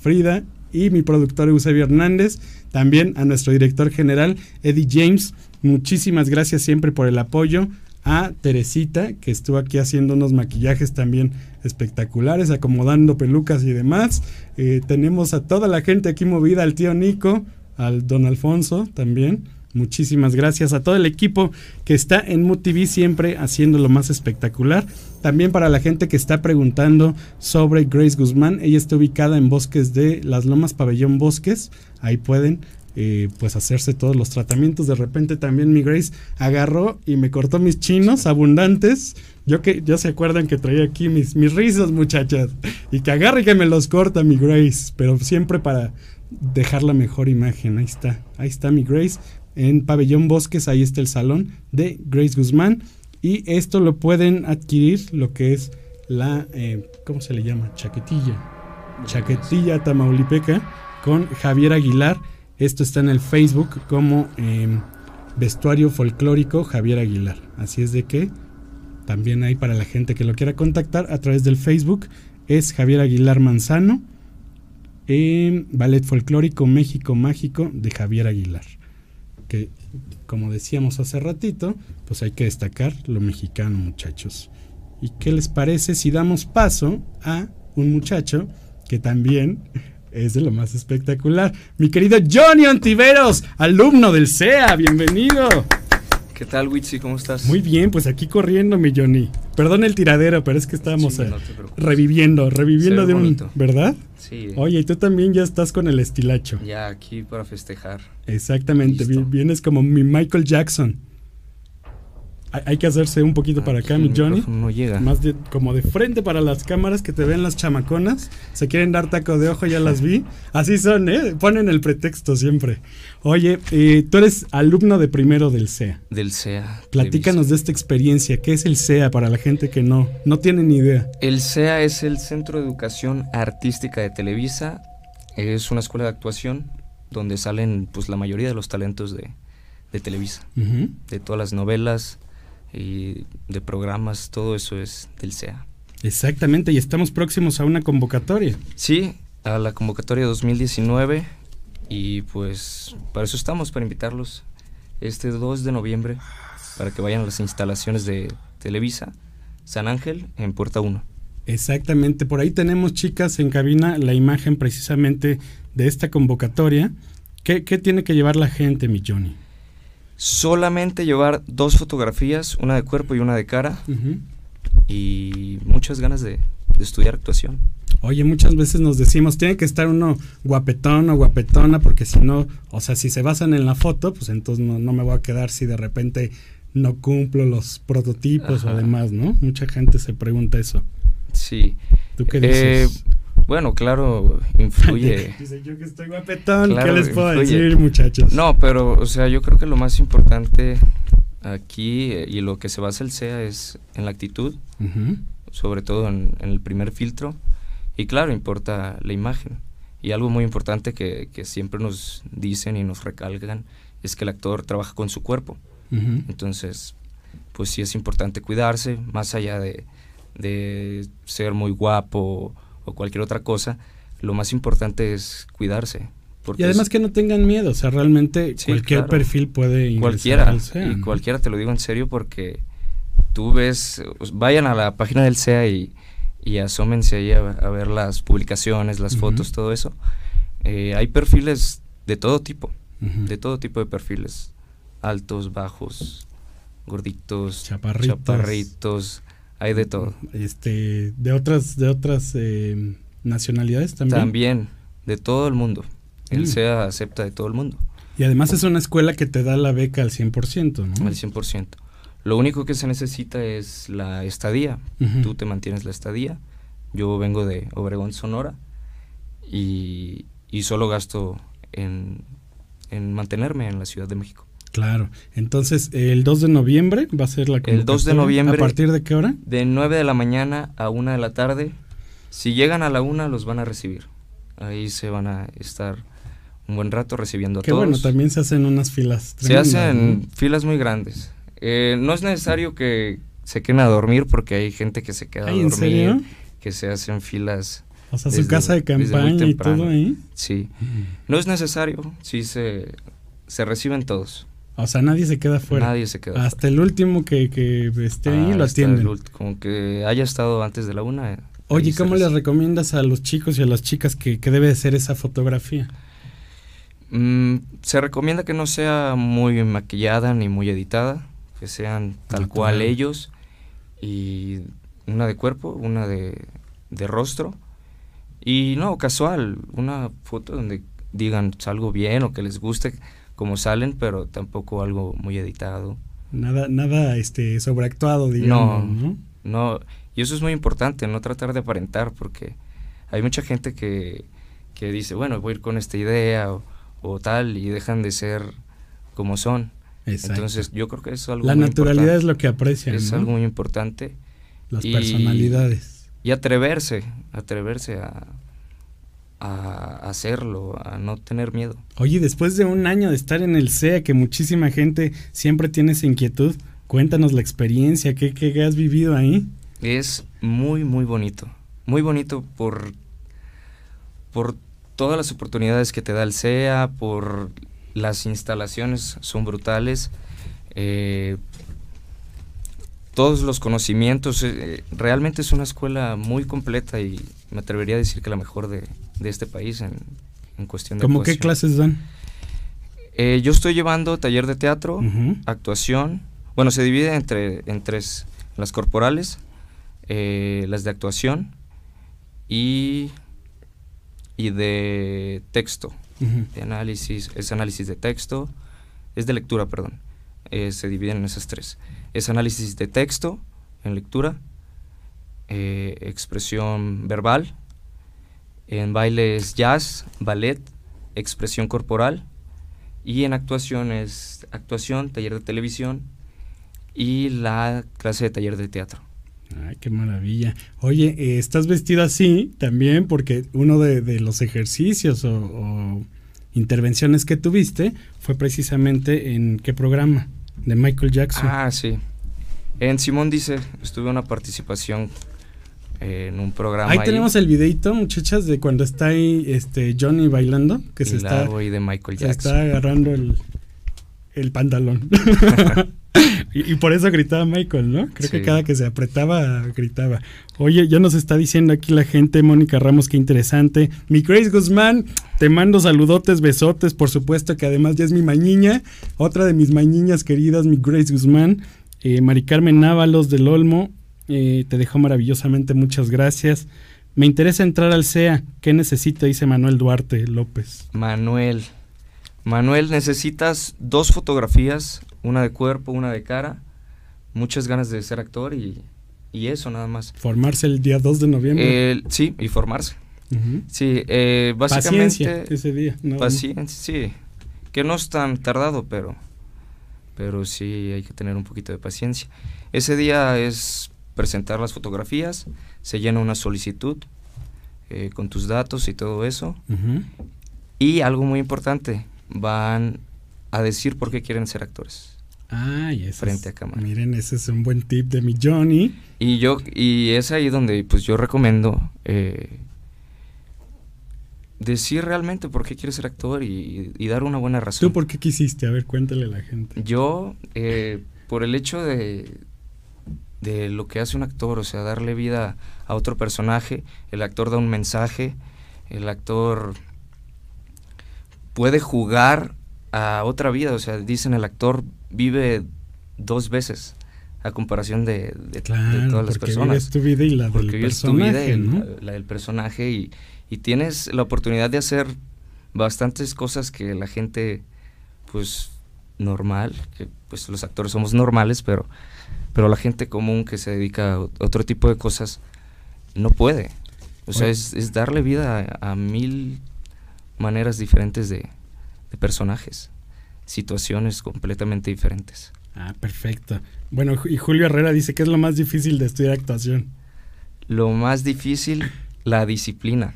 Frida y mi productor Eusebio Hernández. También a nuestro director general, Eddie James. Muchísimas gracias siempre por el apoyo a Teresita, que estuvo aquí haciendo unos maquillajes también espectaculares, acomodando pelucas y demás. Eh, tenemos a toda la gente aquí movida, al tío Nico, al don Alfonso también. Muchísimas gracias a todo el equipo que está en MUTV siempre haciendo lo más espectacular. También para la gente que está preguntando sobre Grace Guzmán, ella está ubicada en Bosques de Las Lomas Pabellón Bosques. Ahí pueden eh, pues hacerse todos los tratamientos. De repente también mi Grace agarró y me cortó mis chinos abundantes. Yo que ya se acuerdan que traía aquí mis, mis rizos, muchachas. Y que agarre y que me los corta mi Grace. Pero siempre para dejar la mejor imagen. Ahí está. Ahí está mi Grace. En Pabellón Bosques, ahí está el salón de Grace Guzmán. Y esto lo pueden adquirir, lo que es la, eh, ¿cómo se le llama? Chaquetilla. Chaquetilla Tamaulipeca con Javier Aguilar. Esto está en el Facebook como em, Vestuario Folclórico Javier Aguilar. Así es de que también hay para la gente que lo quiera contactar a través del Facebook. Es Javier Aguilar Manzano. en Ballet Folclórico México Mágico de Javier Aguilar. Que como decíamos hace ratito, pues hay que destacar lo mexicano muchachos. ¿Y qué les parece si damos paso a un muchacho que también es de lo más espectacular? Mi querido Johnny Ontiveros, alumno del CEA, bienvenido. ¿Qué tal, Witsi? ¿Cómo estás? Muy bien, pues aquí corriendo, mi Johnny. Perdón el tiradero, pero es que estábamos Sí, eh, no reviviendo, reviviendo de un... ¿Verdad? Sí, Oye, y tú también ya estás con el estilacho. ya aquí para festejar. Exactamente, Listo. vienes como mi Michael Jackson. Hay, que hacerse un poquito para acá, mi Johnny. No llega. Más de, como de frente para las cámaras que te ven las chamaconas. Se quieren dar taco de ojo, ya las vi. Así son, ¿eh? Ponen el pretexto siempre. Oye, eh, tú eres alumno de primero del CEA. Del CEA. Platícanos de esta experiencia. ¿Qué es el CEA para la gente que no, no tiene ni idea? El CEA es el Centro de Educación Artística de Televisa. Es una escuela de actuación donde salen pues la mayoría de los talentos de, de Televisa. De todas las novelas y de programas, todo eso es del CEA. Exactamente, y estamos próximos a una convocatoria. Sí, a la convocatoria 2019 y pues para eso estamos, para invitarlos este 2 de noviembre para que vayan a las instalaciones de Televisa San Ángel en Puerta 1. Exactamente, por ahí tenemos chicas en cabina la imagen precisamente de esta convocatoria. ¿Qué, qué tiene que llevar la gente, mi Johnny? Solamente llevar dos fotografías, una de cuerpo y una de cara y muchas ganas de, de estudiar actuación. Oye, muchas veces nos decimos, tiene que estar uno guapetón o guapetona, porque si no, o sea, si se basan en la foto, pues entonces no, no me voy a quedar si de repente no cumplo los prototipos o Ajá. demás, ¿no? Mucha gente se pregunta eso. Sí. ¿Tú qué Eh, dices? Bueno, claro, influye. (laughs) Dice yo que estoy guapetón, Claro, ¿qué les puedo influye. decir, muchachos? No, pero, o sea, yo creo que lo más importante aquí eh, y lo que se basa el SEA es en la actitud, sobre todo en, en el primer filtro. Y claro, importa la imagen. Y algo muy importante que, que siempre nos dicen y nos recalcan es que el actor trabaja con su cuerpo. Entonces, pues sí es importante cuidarse, más allá de, de ser muy guapo o cualquier otra cosa, lo más importante es cuidarse. Porque Y además es- que no tengan miedo, o sea, realmente Sí, cualquier claro. perfil puede cualquiera, al SEA, y ¿no? cualquiera te lo digo en serio porque tú ves, os- vayan a la página del SEA y, y asómense ahí a, a ver las publicaciones, las fotos, todo eso. Eh, hay perfiles de todo tipo, de todo tipo de perfiles, altos, bajos, gorditos, Chaparritos. chaparritos, hay de todo. Este, de otras, de otras eh, nacionalidades también. También, de todo el mundo. El Mm. SEA acepta de todo el mundo. Y además es una escuela que te da la beca al 100%, ¿no? al 100%. Lo único que se necesita es la estadía. Tú te mantienes la estadía. Yo vengo de Obregón, Sonora, y, y solo gasto en, en mantenerme en la Ciudad de México. Claro. Entonces, el 2 de noviembre va a ser la El 2 de noviembre. ¿A partir de qué hora? De 9 de la mañana a 1 de la tarde. Si llegan a la 1, los van a recibir. Ahí se van a estar un buen rato recibiendo a Que todos. bueno, también se hacen unas filas. Se hacen ¿no? filas muy grandes. Eh, no es necesario que se queden a dormir porque hay gente que se queda a ¿en dormir, serio? que se hacen filas. O sea, su desde- casa de campaña y todo ahí. Sí, no es necesario, sí se, se reciben todos. O sea, nadie se queda fuera. Nadie se queda Hasta el último que, que esté ahí lo el atienden. Como que haya estado antes de la una. eh, Oye, ¿cómo les recomiendas a los chicos y a las chicas que, que debe de ser esa fotografía? Mm, se recomienda que no sea muy maquillada ni muy editada, que sean tal Natural. cual ellos y una de cuerpo, una de, de rostro y no, casual, una foto donde digan salgo bien o que les guste como salen, pero tampoco algo muy editado. Nada, nada este, sobreactuado, digamos. No, no, no. Y eso es muy importante, no tratar de aparentar, porque hay mucha gente que, que dice, bueno, voy a ir con esta idea o, tal, y dejan de ser como son. Entonces, yo creo que eso es algo La naturalidad es lo que aprecian. Es algo muy importante. Las personalidades. Y atreverse, atreverse a, a hacerlo, a no tener miedo. Oye, después de un año de estar en el CEA, que muchísima gente siempre tiene esa inquietud, cuéntanos la experiencia, ¿qué, qué has vivido ahí? Es muy, muy bonito. Muy bonito por, por todas las oportunidades que te da el CEA, por las instalaciones son brutales. Eh, todos los conocimientos. Eh, realmente es una escuela muy completa y me atrevería a decir que la mejor de, este país en, cuestión de ¿Cómo qué clases dan? Eh, yo estoy llevando taller de teatro, actuación. Bueno, se divide entre en tres: las corporales, eh, las de actuación y, y de texto, de análisis. Es análisis de texto, es de lectura, perdón. se dividen en esas tres es análisis de texto en lectura, eh, expresión verbal, en baile es jazz, ballet, expresión corporal y en actuación es actuación, taller de televisión y la clase de taller de teatro. Ay, qué maravilla. Oye, eh, estás vestido así también porque uno de, los ejercicios o, o, intervenciones que tuviste fue precisamente en qué programa de Michael Jackson. Ah, sí. En Simón dice, estuve una participación eh, en un programa. Ahí, tenemos el videito, muchachas, de cuando está ahí este Johnny bailando, que se está, de Michael Jackson. se está agarrando el, el pantalón. (laughs) (laughs) y, por eso gritaba Michael, ¿no? Creo que cada que se apretaba, gritaba. Oye, ya nos está diciendo aquí la gente, Mónica Ramos, qué interesante. Mi Grace Guzmán, te mando saludotes, besotes, por supuesto que además ya es mi mañiña, otra de mis mañiñas queridas, mi Grace Guzmán. Eh, Mari Carmen Návalos del Olmo, eh, te dejó maravillosamente, muchas gracias. Me interesa entrar al CEA. ¿Qué necesita? Dice Manuel Duarte López. Manuel. Manuel, necesitas dos fotografías, una de cuerpo, una de cara, muchas ganas de ser actor y, eso nada más. Formarse el día 2 de noviembre. sí, y formarse. Sí, eh, básicamente... Paciencia ese día. paciencia, sí. Que no es tan tardado, pero pero sí hay que tener un poquito de paciencia. Ese día es presentar las fotografías, se llena una solicitud eh, con tus datos y todo eso. Y algo muy importante, van a decir por qué quieren ser actores. Ah, y frente a cámara. Miren, ese es un buen tip de mi Johnny. Y yo y es ahí donde pues yo recomiendo eh, decir realmente por qué quieres ser actor y, dar una buena razón. ¿Tú por qué quisiste? A ver, cuéntale a la gente. Yo, eh, por el hecho de, de lo que hace un actor, o sea, darle vida a otro personaje, el actor da un mensaje, el actor puede jugar a otra vida, o sea, dicen el actor vive dos veces a comparación de, todas las personas. tu vida y la del personaje, la del personaje y y tienes la oportunidad de hacer bastantes cosas que la gente, pues, normal, que pues los actores somos normales, pero, pero la gente común que se dedica a otro tipo de cosas no puede. O sea, es, darle vida a, mil maneras diferentes de, de personajes, situaciones completamente diferentes. Ah, perfecto. Bueno, y Julio Herrera dice que es lo más difícil de estudiar actuación. Lo más difícil, la disciplina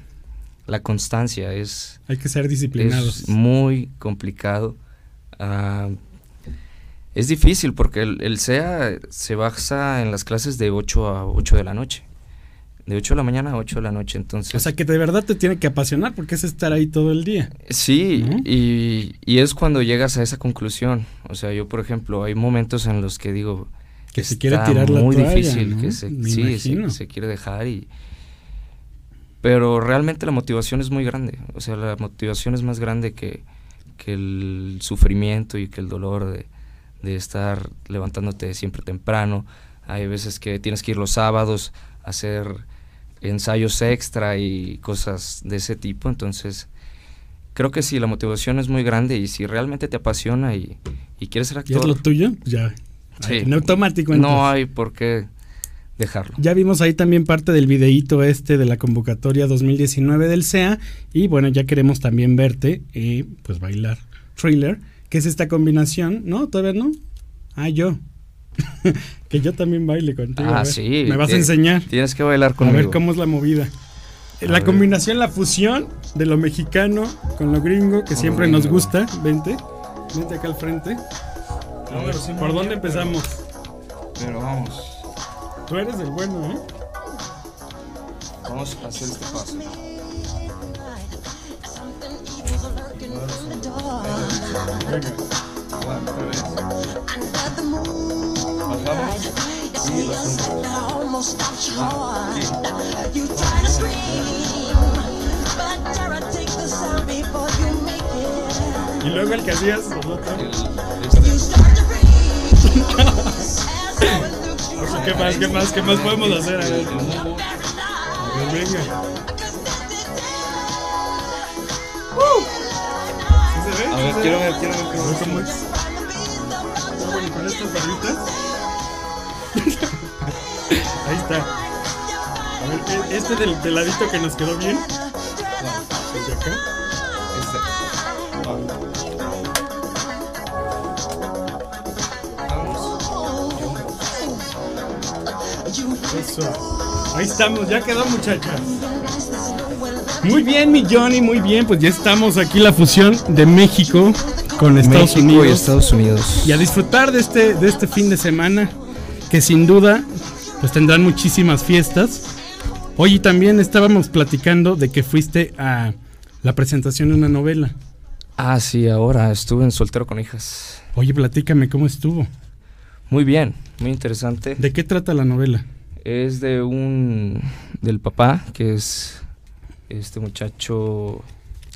la constancia es... Hay que ser disciplinados. Es muy complicado. Ah, es difícil porque el, el, SEA se basa en las clases de 8 a 8 de la noche. De 8 de la mañana a 8 de la noche, entonces... O sea, que de verdad te tiene que apasionar porque es estar ahí todo el día. Sí, y, y, es cuando llegas a esa conclusión. O sea, yo, por ejemplo, hay momentos en los que digo... Que se quiere tirar la muy toalla, difícil, que se, sí, se, se, quiere dejar y, pero realmente la motivación es muy grande. O sea, la motivación es más grande que, el sufrimiento y que el dolor de, de, estar levantándote siempre temprano. Hay veces que tienes que ir los sábados a hacer ensayos extra y cosas de ese tipo. Entonces, creo que sí, la motivación es muy grande y si realmente te apasiona y, y quieres ser ¿Y actor, es lo tuyo? Ya. Sí. En automático. no hay por qué dejarlo. Ya vimos ahí también parte del videíto este de la convocatoria 2019 del CEA y bueno, ya queremos también verte y pues bailar thriller, que es esta combinación, ¿no? ¿Todavía no? Ah, yo. (laughs) que yo también baile contigo. a Ah, sí. Me vas a enseñar. Tienes que bailar A conmigo. ver cómo es la movida. la ver. combinación, la fusión de lo mexicano con lo gringo, que siempre nos gringo. gusta. Vente. Vente acá al frente. A ver, ¿por dónde empezamos? Pero vamos, Tú eres el bueno, ¿eh? vamos a hacer este paso. Venga. Bajamos y luego el que hacías nosotros. El- este. (laughs) (laughs) ¿Qué más? ¿Qué más? ¿Qué más podemos hacer? A ver. Venga. ¿Sí se ve? A ¿Sí ver, quiero ve? ver, quiero ver cómo cómo es. Bueno, con estas barritas. (laughs) Ahí está. A ver, e- este del, del ladito que nos quedó bien. Eso. Ahí estamos, ya quedó muchachas. Muy bien, mi Johnny, muy bien. Pues ya estamos aquí la fusión de México con Estados México Unidos. y Estados Unidos. Y a disfrutar de este, de este fin de semana, que sin duda pues tendrán muchísimas fiestas. Hoy también estábamos platicando de que fuiste a la presentación de una novela. Ah, sí, ahora estuve en Soltero con Hijas. Oye, platícame cómo estuvo. Muy bien, muy interesante. ¿De qué trata la novela? Es de un. del papá, que es este muchacho.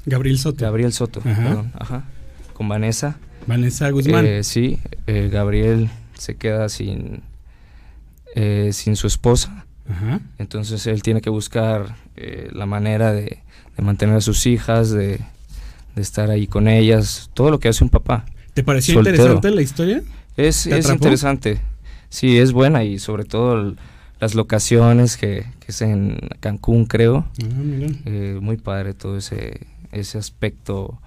Gabriel Soto. Gabriel Soto, Ajá. perdón, ajá. Con Vanessa. Vanessa Guzmán. Eh, sí, eh, Gabriel se queda sin. eh, sin su esposa. Ajá. Entonces él tiene que buscar eh, la manera de, de mantener a sus hijas, de, de estar ahí con ellas, todo lo que hace un papá. ¿Te pareció soltero. interesante la historia? Es, ¿Te es atrapó? interesante. Sí, es buena y sobre todo el- las locaciones que, que es en Cancún, creo. Ah, mira. Eh, muy padre todo ese, ese aspecto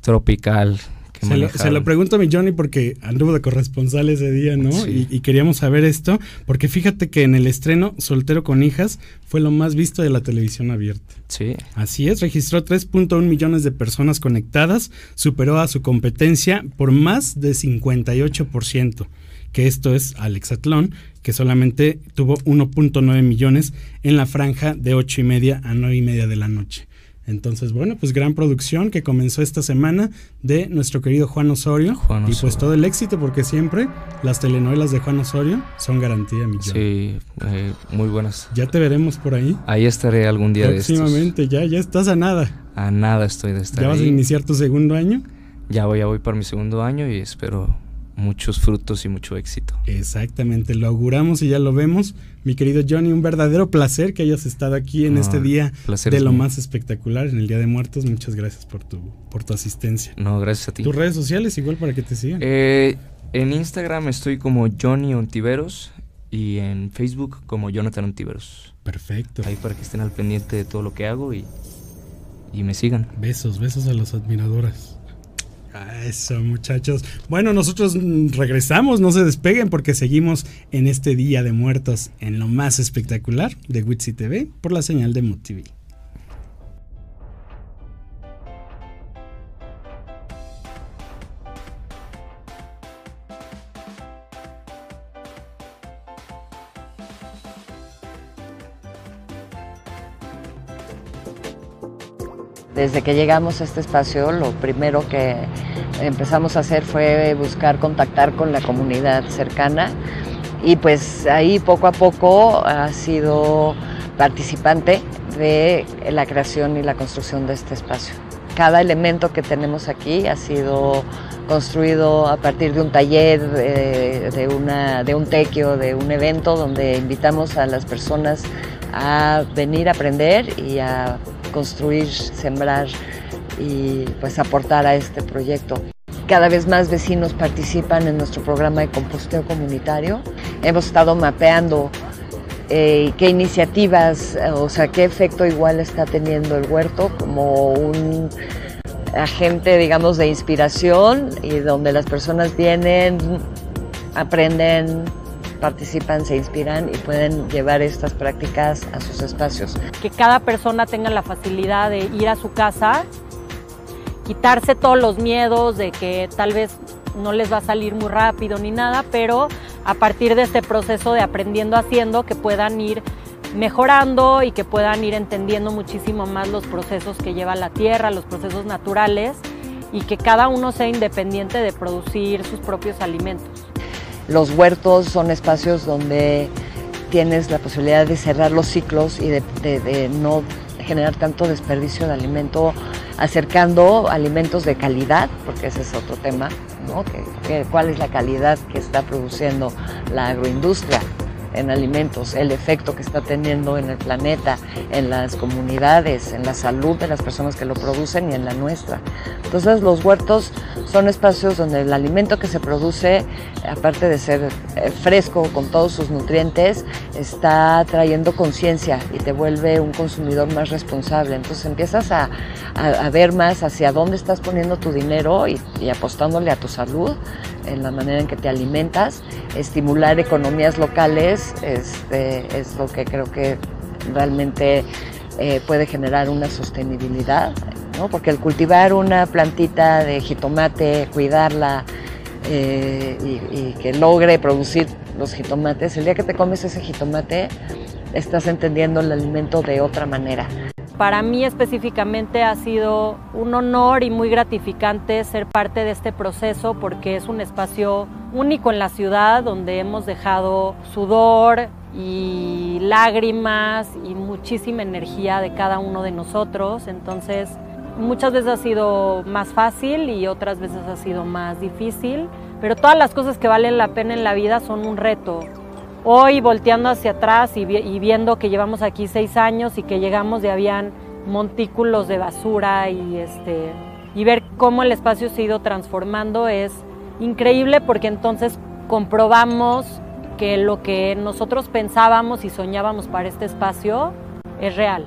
tropical que Se lo, manejaron. se lo pregunto a mi Johnny porque anduvo de corresponsal ese día, ¿no? Sí. Y, y queríamos saber esto, porque fíjate que en el estreno Soltero con Hijas fue lo más visto de la televisión abierta. Sí, Así es, registró 3.1 millones de personas conectadas, superó a su competencia por más de 58%, que esto es Alexatlón, que solamente tuvo 1.9 millones en la franja de 8 y media a 9 y media de la noche. Entonces, bueno, pues gran producción que comenzó esta semana de nuestro querido Juan Osorio. Juan Y pues Osorio. todo el éxito, porque siempre las telenovelas de Juan Osorio son garantía, mi sí, eh, muy buenas. Ya te veremos por ahí. Ahí estaré algún día de estos. Próximamente, ya, ya estás a nada. A nada estoy de estar ¿Ya vas a iniciar tu segundo año? Ya voy, ya voy para mi segundo año y espero muchos frutos y mucho éxito. Exactamente, lo auguramos y ya lo vemos. Mi querido Johnny, un verdadero placer que hayas estado aquí en Ah, este día placer de lo mío. más espectacular, en el Día de Muertos. Muchas gracias por tu, por tu asistencia. No, gracias a ti. Tus redes sociales igual para que te sigan. Eh, en Instagram estoy como Johnny Ontiveros y en Facebook como Jonathan Ontiveros. Perfecto. Ahí para que estén al pendiente de todo lo que hago y, y me sigan. Besos, besos a las admiradoras. Ah, Eso, muchachos. Bueno, nosotros mm, regresamos, no se despeguen porque seguimos en este Día de Muertos en lo más espectacular de Witsi TV por la señal de MUTV. Desde que llegamos a este espacio, lo primero que empezamos a hacer fue buscar contactar con la comunidad cercana y pues ahí poco a poco ha sido participante de la creación y la construcción de este espacio. Cada elemento que tenemos aquí ha sido construido a partir de un taller, una, de un tequio, de un evento donde invitamos a las personas a venir a aprender y a construir, sembrar y pues aportar a este proyecto. Cada vez más vecinos participan en nuestro programa de composteo comunitario. Hemos estado mapeando eh, qué iniciativas, o sea, qué efecto igual está teniendo el huerto como un agente, digamos, de inspiración y donde las personas vienen, aprenden, participan, se inspiran y pueden llevar estas prácticas a sus espacios. Que cada persona tenga la facilidad de ir a su casa, quitarse todos los miedos de que tal vez no les va a salir muy rápido ni nada, pero a partir de este proceso de aprendiendo haciendo, que puedan ir mejorando y que puedan ir entendiendo muchísimo más los procesos que lleva la tierra, los procesos naturales y que cada uno sea independiente de producir sus propios alimentos. Los huertos son espacios donde tienes la posibilidad de cerrar los ciclos y de, no generar tanto desperdicio de alimento, acercando alimentos de calidad, porque ese es otro tema, ¿no? ¿Cuál es la calidad que está produciendo la agroindustria? En alimentos, el efecto que está teniendo en el planeta, en las comunidades, en la salud de las personas que lo producen y en la nuestra. Entonces los huertos son espacios donde el alimento que se produce, aparte de ser eh, fresco con todos sus nutrientes, está trayendo conciencia y te vuelve un consumidor más responsable. Entonces empiezas a, ver más hacia dónde estás poniendo tu dinero y apostándole a tu salud en la manera en que te alimentas, estimular economías locales este, es lo que creo que realmente eh, puede generar una sostenibilidad, ¿no? porque el cultivar una plantita de jitomate, cuidarla eh, y, y que logre producir los jitomates, el día que te comes ese jitomate estás entendiendo el alimento de otra manera. Para mí específicamente ha sido un honor y muy gratificante ser parte de este proceso porque es un espacio único en la ciudad donde hemos dejado sudor y lágrimas y muchísima energía de cada uno de nosotros. Entonces, muchas veces ha sido más fácil y otras veces ha sido más difícil, pero todas las cosas que valen la pena en la vida son un reto. Hoy volteando hacia atrás y, viendo que llevamos aquí seis años y que llegamos y habían montículos de basura y, este, y ver cómo el espacio se ha ido transformando es increíble porque entonces comprobamos que lo que nosotros pensábamos y soñábamos para este espacio es real.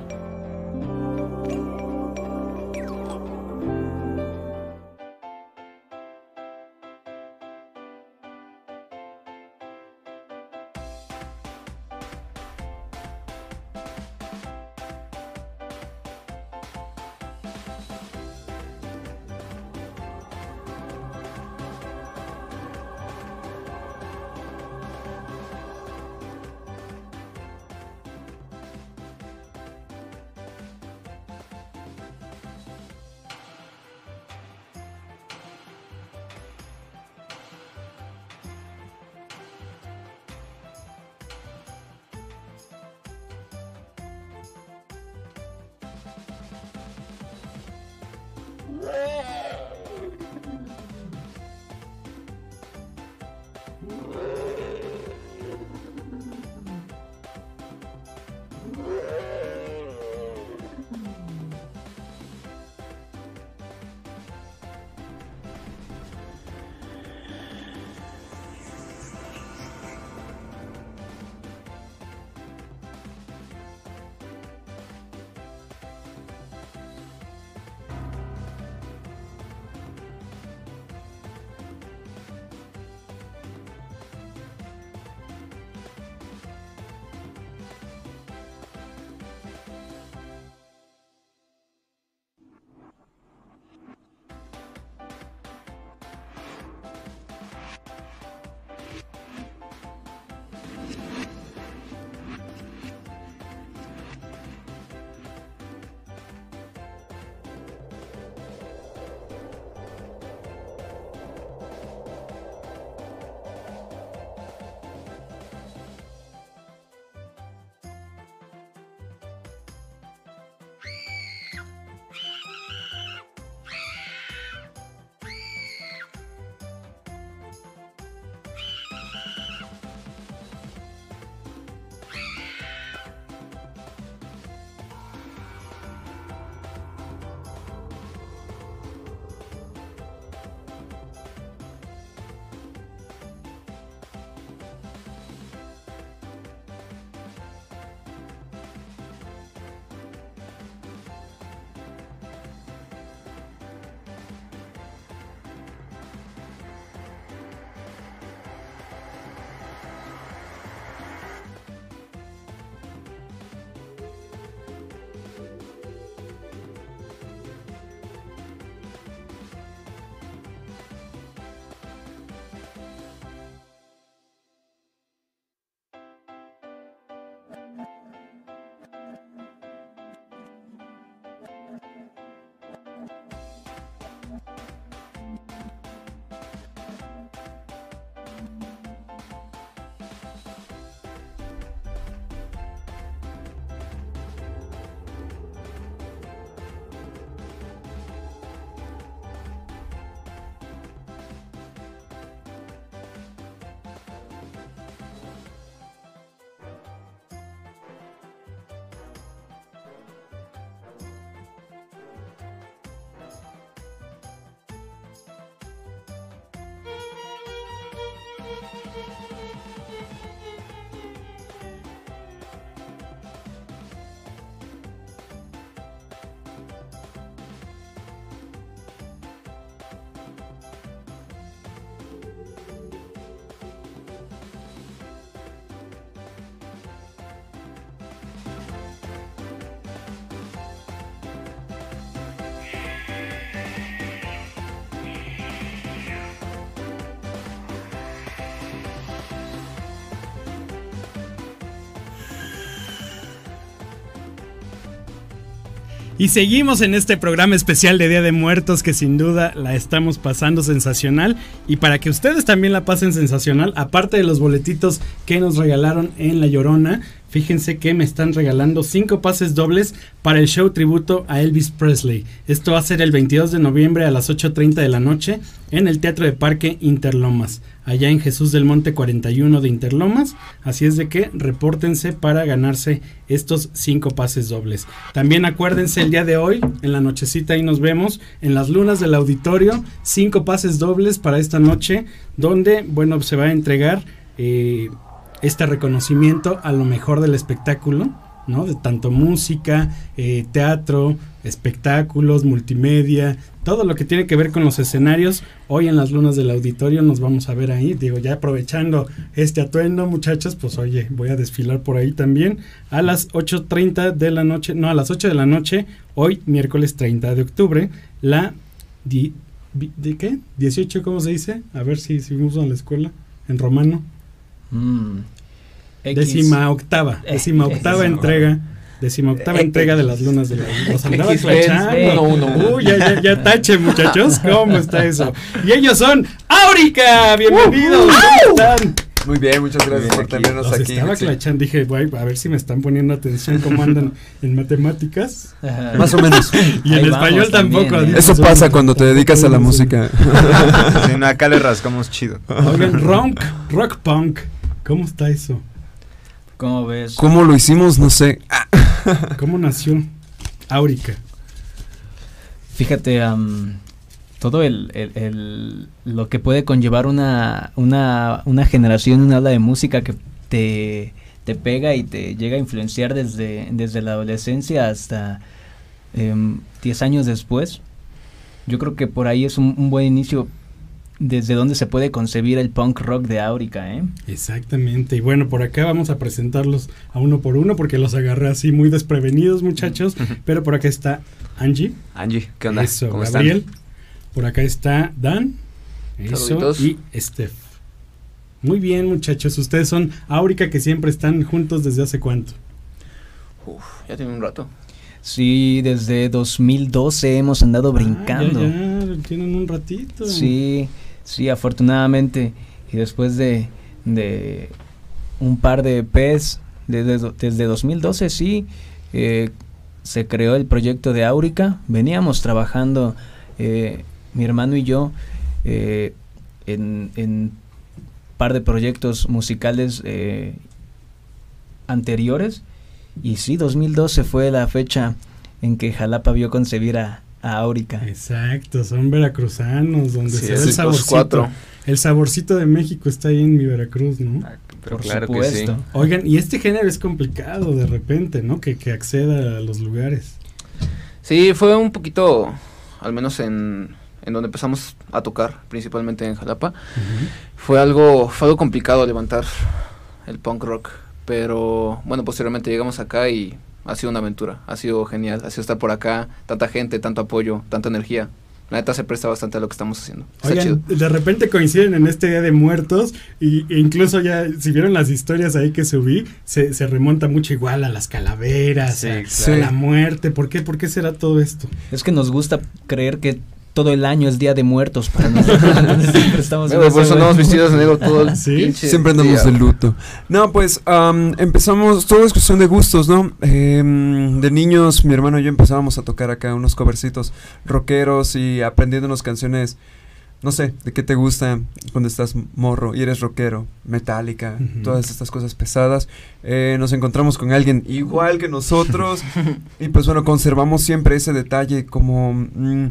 Y seguimos en este programa especial de Día de Muertos que sin duda la estamos pasando sensacional. Y para que ustedes también la pasen sensacional, aparte de los boletitos que nos regalaron en La Llorona, fíjense que me están regalando cinco pases dobles para el show tributo a Elvis Presley. Esto va a ser el 22 de noviembre a las 8.30 de la noche en el Teatro de Parque Interlomas, allá en Jesús del Monte 41 de Interlomas. Así es de que repórtense para ganarse estos cinco pases dobles. También acuérdense el día de hoy, en la nochecita ahí nos vemos, en las lunas del auditorio, cinco pases dobles para esta noche, donde, bueno, se va a entregar eh, este reconocimiento a lo mejor del espectáculo. ¿no? De tanto música, eh, teatro, espectáculos, multimedia, todo lo que tiene que ver con los escenarios. Hoy en las lunas del auditorio nos vamos a ver ahí. Digo, ya aprovechando este atuendo, muchachos, pues oye, voy a desfilar por ahí también a las 8.30 de la noche, no, a las 8 de la noche, hoy miércoles 30 de octubre, la... ¿De qué? 18, ¿cómo se dice? A ver si, si vimos en la escuela, en romano. Mm. Décima octava, décima octava entrega. Décima octava entrega de las lunas de la Los andaba clachando. Uy, ya, ya, ya tache, muchachos. ¿Cómo está eso? Y ellos son Áurica. Bienvenidos. ¿Cómo están? Muy bien, muchas gracias por tenernos Los aquí. estaba clachando. Dije, "Guay, a ver si me están poniendo atención cómo andan en matemáticas. Más o menos. Y en español vamos también, tampoco. ¿eh? Eso pasa cuando te tampoco dedicas a la música. Sí, no, acá le rascamos chido. Oigan, rock, rock punk. ¿Cómo está eso? ¿Cómo ves? ¿Cómo lo hicimos? No sé. (laughs) ¿Cómo nació Áurica? Fíjate, am, todo el, el- el- lo que puede conllevar una, una, una generación, una ola de música que te, te pega y te llega a influenciar desde, desde la adolescencia hasta em, 10 años después. Yo creo que por ahí es un, un buen inicio desde donde se puede concebir el punk rock de Áurica, ¿eh? Exactamente. Y bueno, por acá vamos a presentarlos a uno por uno porque los agarré así muy desprevenidos, muchachos. Pero por acá está Angie. Angie, ¿qué onda? Eso, ¿Cómo Gabriel. Por acá está Dan. Eso. Saluditos. Y Steph. Muy bien, muchachos. Ustedes son Áurica que siempre están juntos desde hace cuánto. están? Uf, ya tiene un rato. Sí, desde 2012 hemos andado brincando. Ah, ya, ya, tienen un ratito. Sí, sí, afortunadamente. Y después de, de un par de EPs, desde, desde 2012 sí, eh, se creó el proyecto de Áurica. Veníamos trabajando, eh, mi hermano y yo, eh, en, en par de proyectos musicales anteriores. Y sí, 2012 fue la fecha en que Jalapa vio concebir a Áurica. Exacto, son veracruzanos, donde Sí, se ve el saborcito. cuatro. El saborcito de México está ahí en mi Veracruz, ¿no? Pero Por claro que supuesto. sí. Oigan, y este género es complicado de repente, ¿no? Que, que acceda a los lugares. Sí, fue un poquito, al menos en, en donde empezamos a tocar, principalmente en Jalapa, fue algo, fue algo complicado levantar el punk rock. Pero bueno, posteriormente llegamos acá y ha sido una aventura, ha sido genial, ha sido estar por acá, tanta gente, tanto apoyo, tanta energía. La neta se presta bastante a lo que estamos haciendo. Está Oigan, chido. de repente coinciden en este Día de Muertos y, e incluso ya, si vieron las historias ahí que subí, se, se remonta mucho igual a las calaveras, Sí, a, claro. a la muerte. ¿Por qué? ¿Por qué será todo esto? Es que nos gusta creer que todo el año es Día de Muertos para nosotros. (laughs) entonces siempre estamos por eso andamos vestidos de negro (laughs) todo el Sí, pinche Siempre andamos de luto. No, pues am, empezamos, todo es cuestión de gustos, ¿no? Em, de niños, mi hermano y yo empezábamos a tocar acá unos covercitos rockeros y aprendiéndonos canciones, no sé, de qué te gusta cuando estás morro y eres rockero, metálica, todas estas cosas pesadas. Eh, nos encontramos con alguien igual que nosotros (laughs) y pues bueno, conservamos siempre ese detalle como... mm,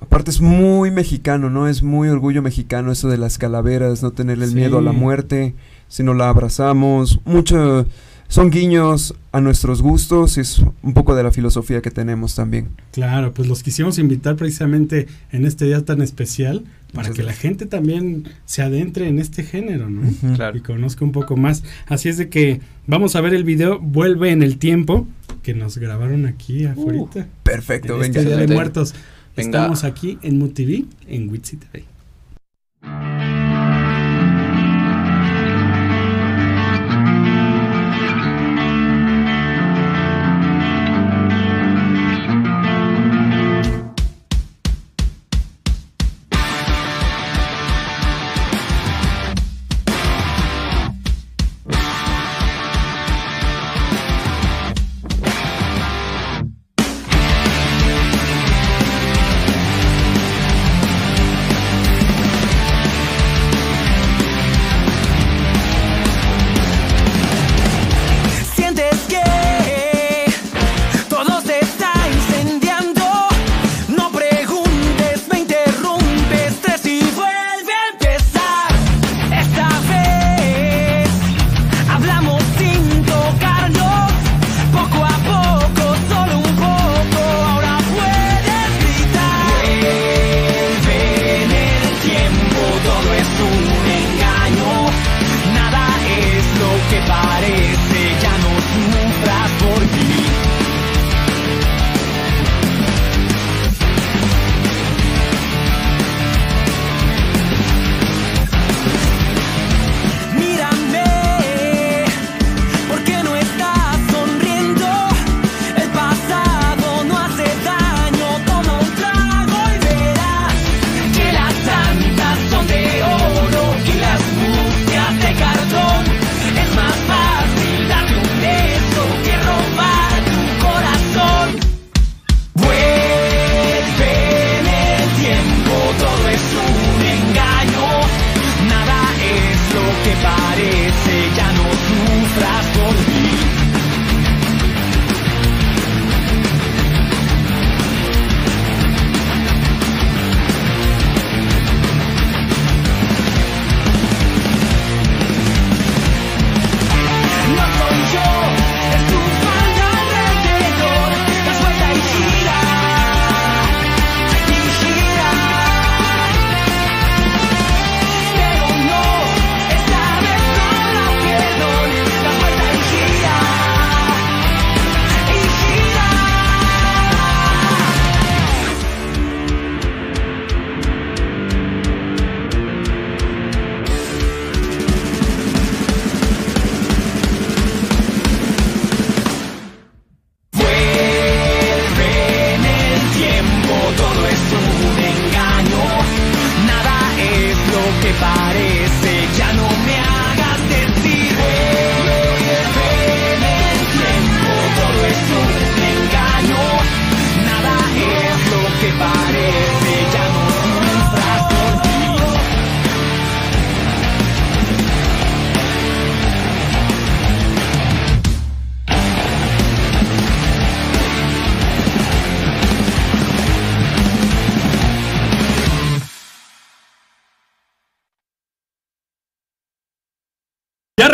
Aparte es muy mexicano, ¿no? Es muy orgullo mexicano eso de las calaveras, no tenerle el Sí. miedo a la muerte, sino la abrazamos. Mucho son guiños a nuestros gustos y es un poco de la filosofía que tenemos también. Claro, pues los quisimos invitar precisamente en este día tan especial para Muchas que la gente también se adentre en este género, ¿no? Claro. y conozca un poco más. Así es de que vamos a ver el video Vuelve en el tiempo que nos grabaron aquí afuera. Perfecto, en este venga. Día de. Muertos. Estamos aquí en MUTV, en Witsi TV.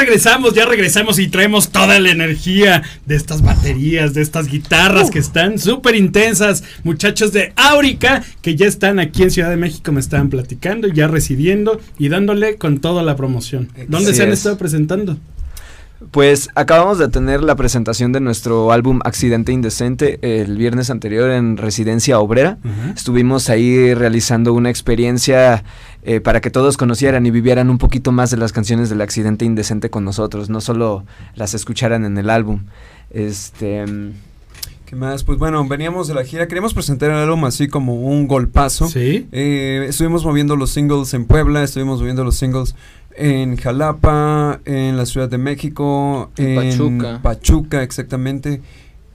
Regresamos, ya regresamos y traemos toda la energía de estas baterías, de estas guitarras que están súper intensas. Muchachos de Áurica que ya están aquí en Ciudad de México, me estaban platicando, ya residiendo y dándole con toda la promoción. ¿Dónde se han es. estado presentando? Pues acabamos de tener la presentación de nuestro álbum Accidente Indecente el viernes anterior en Residencia Obrera. Estuvimos ahí realizando una experiencia eh, para que todos conocieran y vivieran un poquito más de las canciones del Accidente Indecente con nosotros, no solo las escucharan en el álbum. Este... ¿Qué más? Pues bueno, veníamos de la gira, queríamos presentar el álbum así como un golpazo. Sí. Eh, estuvimos moviendo los singles en Puebla, estuvimos moviendo los singles en Jalapa, en la Ciudad de México, En en Pachuca. Pachuca, exactamente.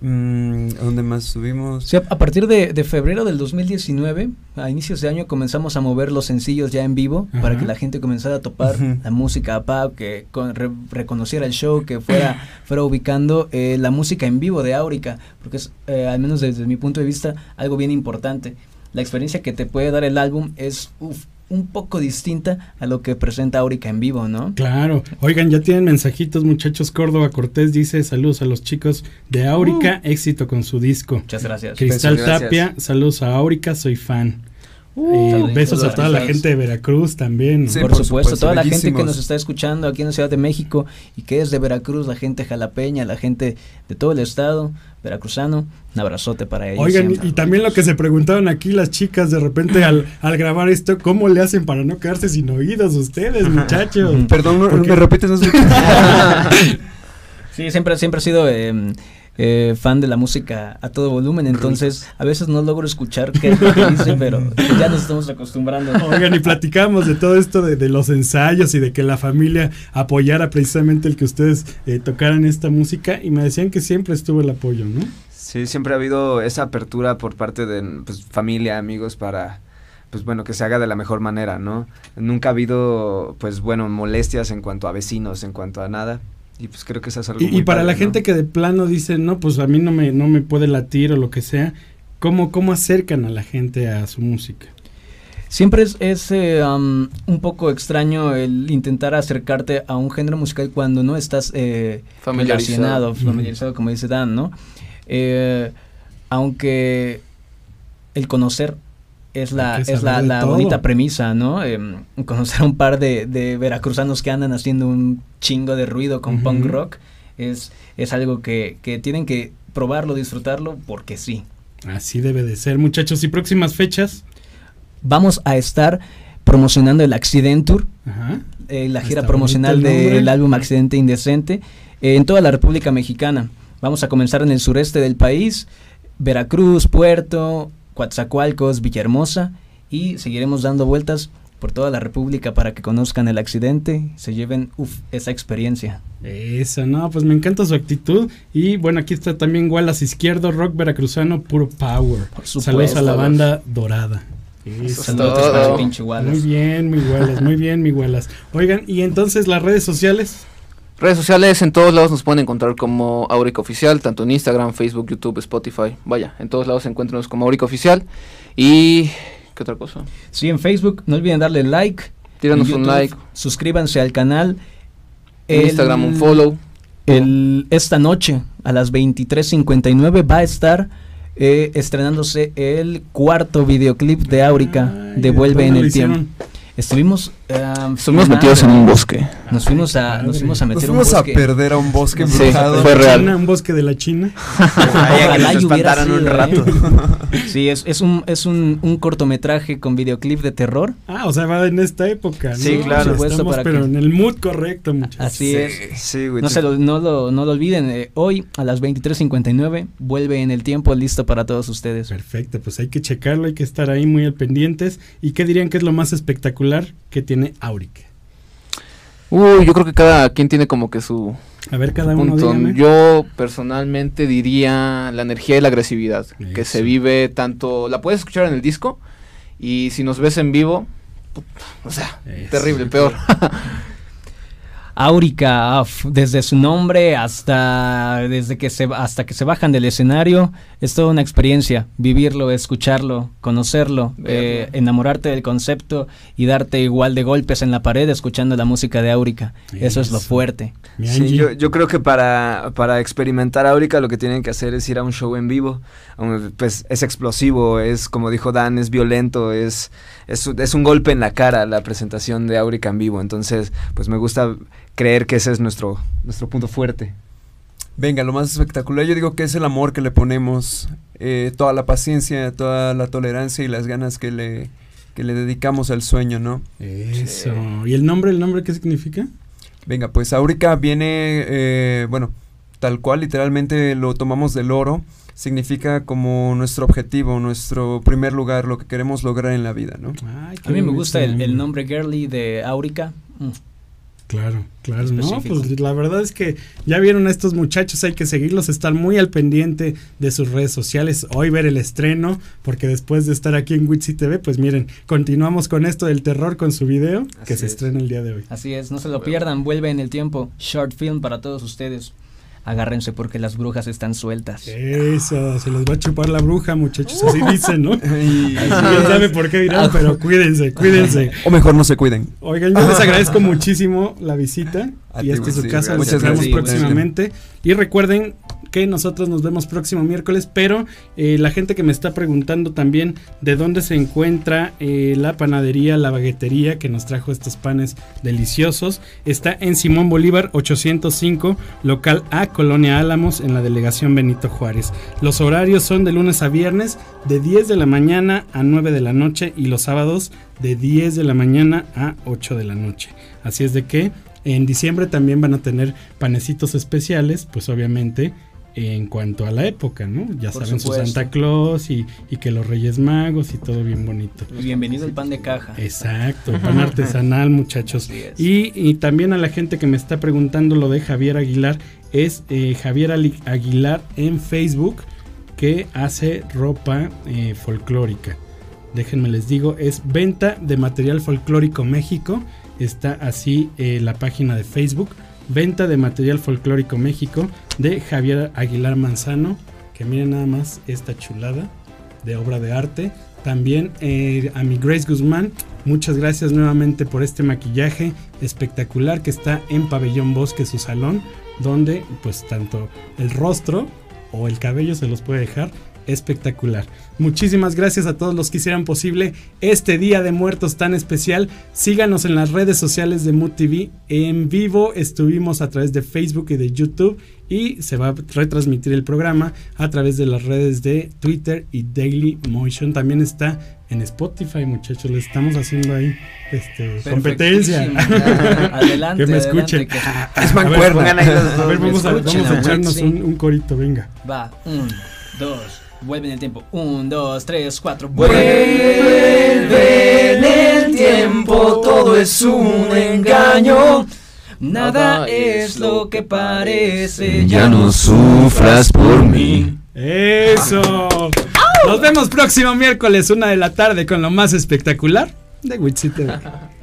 Mm, ¿a ¿Dónde más estuvimos? Sí, a partir de, de febrero del 2019, a inicios de año, comenzamos a mover los sencillos ya en vivo para que la gente comenzara a topar la música a pop, que con- re- reconociera el show, que fuera, (coughs) fuera ubicando eh, la música en vivo de Áurica, porque es, eh, al menos desde mi punto de vista, algo bien importante. La experiencia que te puede dar el álbum es uf, un poco distinta a lo que presenta Áurica en vivo, ¿no? Claro. Oigan, ya tienen mensajitos, muchachos. Córdoba Cortés dice saludos a los chicos de Áurica, éxito con su disco. Muchas gracias. Cristal gracias. Tapia, saludos a Áurica, soy fan. Uh, besos a toda la gente de Veracruz también. por, por supuesto, supuesto, toda la gente que nos está escuchando aquí en la Ciudad de México y que es de Veracruz, la gente jalapeña, la gente de todo el estado veracruzano, un abrazote para ellos. Oigan, y, siempre. y también lo que se preguntaban aquí las chicas de repente al, al grabar esto, ¿cómo le hacen para no quedarse sin oídos ustedes, muchachos? Perdón. ¿me repites? No sé. (laughs) Sí, siempre, siempre he sido eh, eh, fan de la música a todo volumen, entonces a veces no logro escuchar qué es lo que dice, pero ya nos estamos acostumbrando. (laughs) Oigan, y platicamos de todo esto de, de los ensayos y de que la familia apoyara precisamente el que ustedes eh, tocaran esta música y me decían que siempre estuvo el apoyo, ¿no? Sí, siempre ha habido esa apertura por parte de pues, familia, amigos, para pues bueno, que se haga de la mejor manera, ¿no? Nunca ha habido, pues bueno, molestias en cuanto a vecinos, en cuanto a nada. Y pues creo que eso es algo Y, muy y para padre, la ¿no? gente que de plano dice, no, pues a mí no me, no me puede latir o lo que sea, ¿cómo, cómo acercan a la gente a su música? Siempre es, es, eh, um, un poco extraño el intentar acercarte a un género musical cuando no estás eh, Familiarizado. relacionado, familiarizado, como dice Dan, ¿no? Eh, aunque el conocer es la, es la, la bonita premisa, ¿no? Em, conocer a un par de, de veracruzanos que andan haciendo un chingo de ruido con punk rock es, es algo que, que tienen que probarlo, disfrutarlo, porque sí. Así debe de ser, muchachos. ¿Y próximas fechas? Vamos a estar promocionando el Accident Tour, Ajá. eh, la gira promocional del álbum Accidente Indecente eh, en toda la República Mexicana. Vamos a comenzar en el sureste del país, Veracruz, Puerto, Coatzacoalcos, Villahermosa y seguiremos dando vueltas por toda la República para que conozcan el accidente, se lleven uf, esa experiencia. Eso, no, pues me encanta su actitud. Y bueno, aquí está también Wallace Izquierdo, rock veracruzano, puro power. Por supuesto. Saludos a la banda dorada. Eso. Saludos el pinche Wallace. Muy bien, mi Wallace, muy bien, mi Wallace. Oigan, y entonces las redes sociales. Redes sociales, en todos lados nos pueden encontrar como Aurica Oficial, tanto en Instagram, Facebook, YouTube, Spotify. Vaya, en todos lados encuéntrenos como Aurica Oficial. Y. ¿Qué otra cosa? Sí, en Facebook, no olviden darle like. Tíranos un like. Suscríbanse al canal. En El- Instagram un follow. El, esta noche a las 23.59 va a estar eh, estrenándose el cuarto videoclip de Áurica, Ay, Devuelve en ¿dónde lo el tiempo. Estuvimos, eh, Estuvimos filmando, metidos en un bosque. Nos fuimos a, nos fuimos a Nos meter un fuimos a bosque. perder a un bosque Sí, embrujado. fue real. China, un bosque de la China. (laughs) Ojalá que nos espantaran un sido, rato. ¿eh? (laughs) Sí, es, es, un, es un, un cortometraje con videoclip de terror. Ah, o sea, va en esta época. Sí, ¿no? claro. Por supuesto, Estamos, para pero que- en el mood correcto, muchachos. Así Sí, es. sí, güey. No, se lo, no, lo, no lo olviden, eh, hoy a las 23.59 vuelve en el tiempo listo para todos ustedes. Perfecto, pues hay que checarlo, hay que estar ahí muy al pendientes. ¿Y qué dirían que es lo más espectacular que tiene Áurica? Uy, yo creo que cada quien tiene como que su A ver, cada uno dígame. Yo personalmente diría la energía y la agresividad que se vive tanto. La puedes escuchar en el disco y si nos ves en vivo, put- o sea, Eso. terrible, peor. (laughs) Áurica, desde su nombre hasta, desde que se, hasta que se bajan del escenario, es toda una experiencia, vivirlo, escucharlo, conocerlo, eh, enamorarte del concepto y darte igual de golpes en la pared escuchando la música de Áurica. Eso, es lo fuerte. Sí, yo, yo, creo que para, para experimentar Áurica lo que tienen que hacer es ir a un show en vivo. Pues es explosivo, es como dijo Dan, es violento, es, es, es un golpe en la cara la presentación de Áurica en vivo. Entonces, pues me gusta creer que ese es nuestro, nuestro punto fuerte. Venga, lo más espectacular, yo digo que es el amor que le ponemos, eh, toda la paciencia, toda la tolerancia y las ganas que le, que le dedicamos al sueño, ¿no? Eso. ¿Y el nombre, el nombre qué significa? Venga, pues Áurica viene, eh, bueno, tal cual, literalmente lo tomamos del oro, significa como nuestro objetivo, nuestro primer lugar, lo que queremos lograr en la vida, ¿no? a mí me gusta el, el, nombre girly de Áurica. Mm. Claro, claro. No, pues la verdad es que ya vieron a estos muchachos, hay que seguirlos, estar muy al pendiente de sus redes sociales, hoy ver el estreno, porque después de estar aquí en Witsi TV, pues miren, continuamos con esto del terror con su video que se estrena el día de hoy. Así es, no se lo pierdan, vuelve en el tiempo, short film para todos ustedes agárrense porque las brujas están sueltas. Eso, se les va a chupar la bruja, muchachos, así dicen, ¿no? (laughs) No sabe por qué dirán, pero cuídense, cuídense. O mejor no se cuiden. Oigan, yo les agradezco muchísimo la visita y esta es su casa, nos vemos próximamente. Y recuerden que nosotros nos vemos próximo miércoles, pero eh, la gente que me está preguntando también de dónde se encuentra eh, la panadería, la baguetería que nos trajo estos panes deliciosos, está en Simón Bolívar 805, local A, Colonia Álamos, en la delegación Benito Juárez. Los horarios son de lunes a viernes, de 10 de la mañana a 9 de la noche y los sábados de 10 de la mañana a 8 de la noche. Así es de que en diciembre también van a tener panecitos especiales, pues obviamente en cuanto a la época, ¿no? Ya saben su Santa Claus y, que los Reyes Magos y todo bien bonito. Bienvenido el pan de caja. Exacto, (laughs) pan artesanal, muchachos. Y, también a la gente que me está preguntando lo de Javier Aguilar, es eh, Javier Aguilar en Facebook que hace ropa eh, folclórica. Déjenme les digo, es venta de material folclórico México. Está así eh, la página de Facebook Venta de material folclórico México de Javier Aguilar Manzano. Que miren nada más esta chulada de obra de arte. También eh, a mi Grace Guzmán, muchas gracias nuevamente por este maquillaje espectacular que está en Pabellón Bosque, su salón, donde pues tanto el rostro o el cabello se los puede dejar espectacular. Muchísimas gracias a todos los que hicieran posible este Día de Muertos tan especial. Síganos en las redes sociales de Mood TV. En vivo estuvimos a través de Facebook y de YouTube y se va a retransmitir el programa a través de las redes de Twitter y Daily Motion. También está en Spotify, muchachos. Le estamos haciendo ahí este, competencia. (laughs) adelante. que me escuchen. (laughs) es mancuerna. A ver, vamos, a, vamos a echarnos un, un corito, venga. Va, un, dos. Vuelve en el tiempo. Un, dos, tres, cuatro. Vuelve en el tiempo, todo es un engaño. Nada es lo que parece. Ya no sufras por mí. Eso. Nos vemos próximo miércoles, una de la tarde, con lo más espectacular de Witchy (laughs)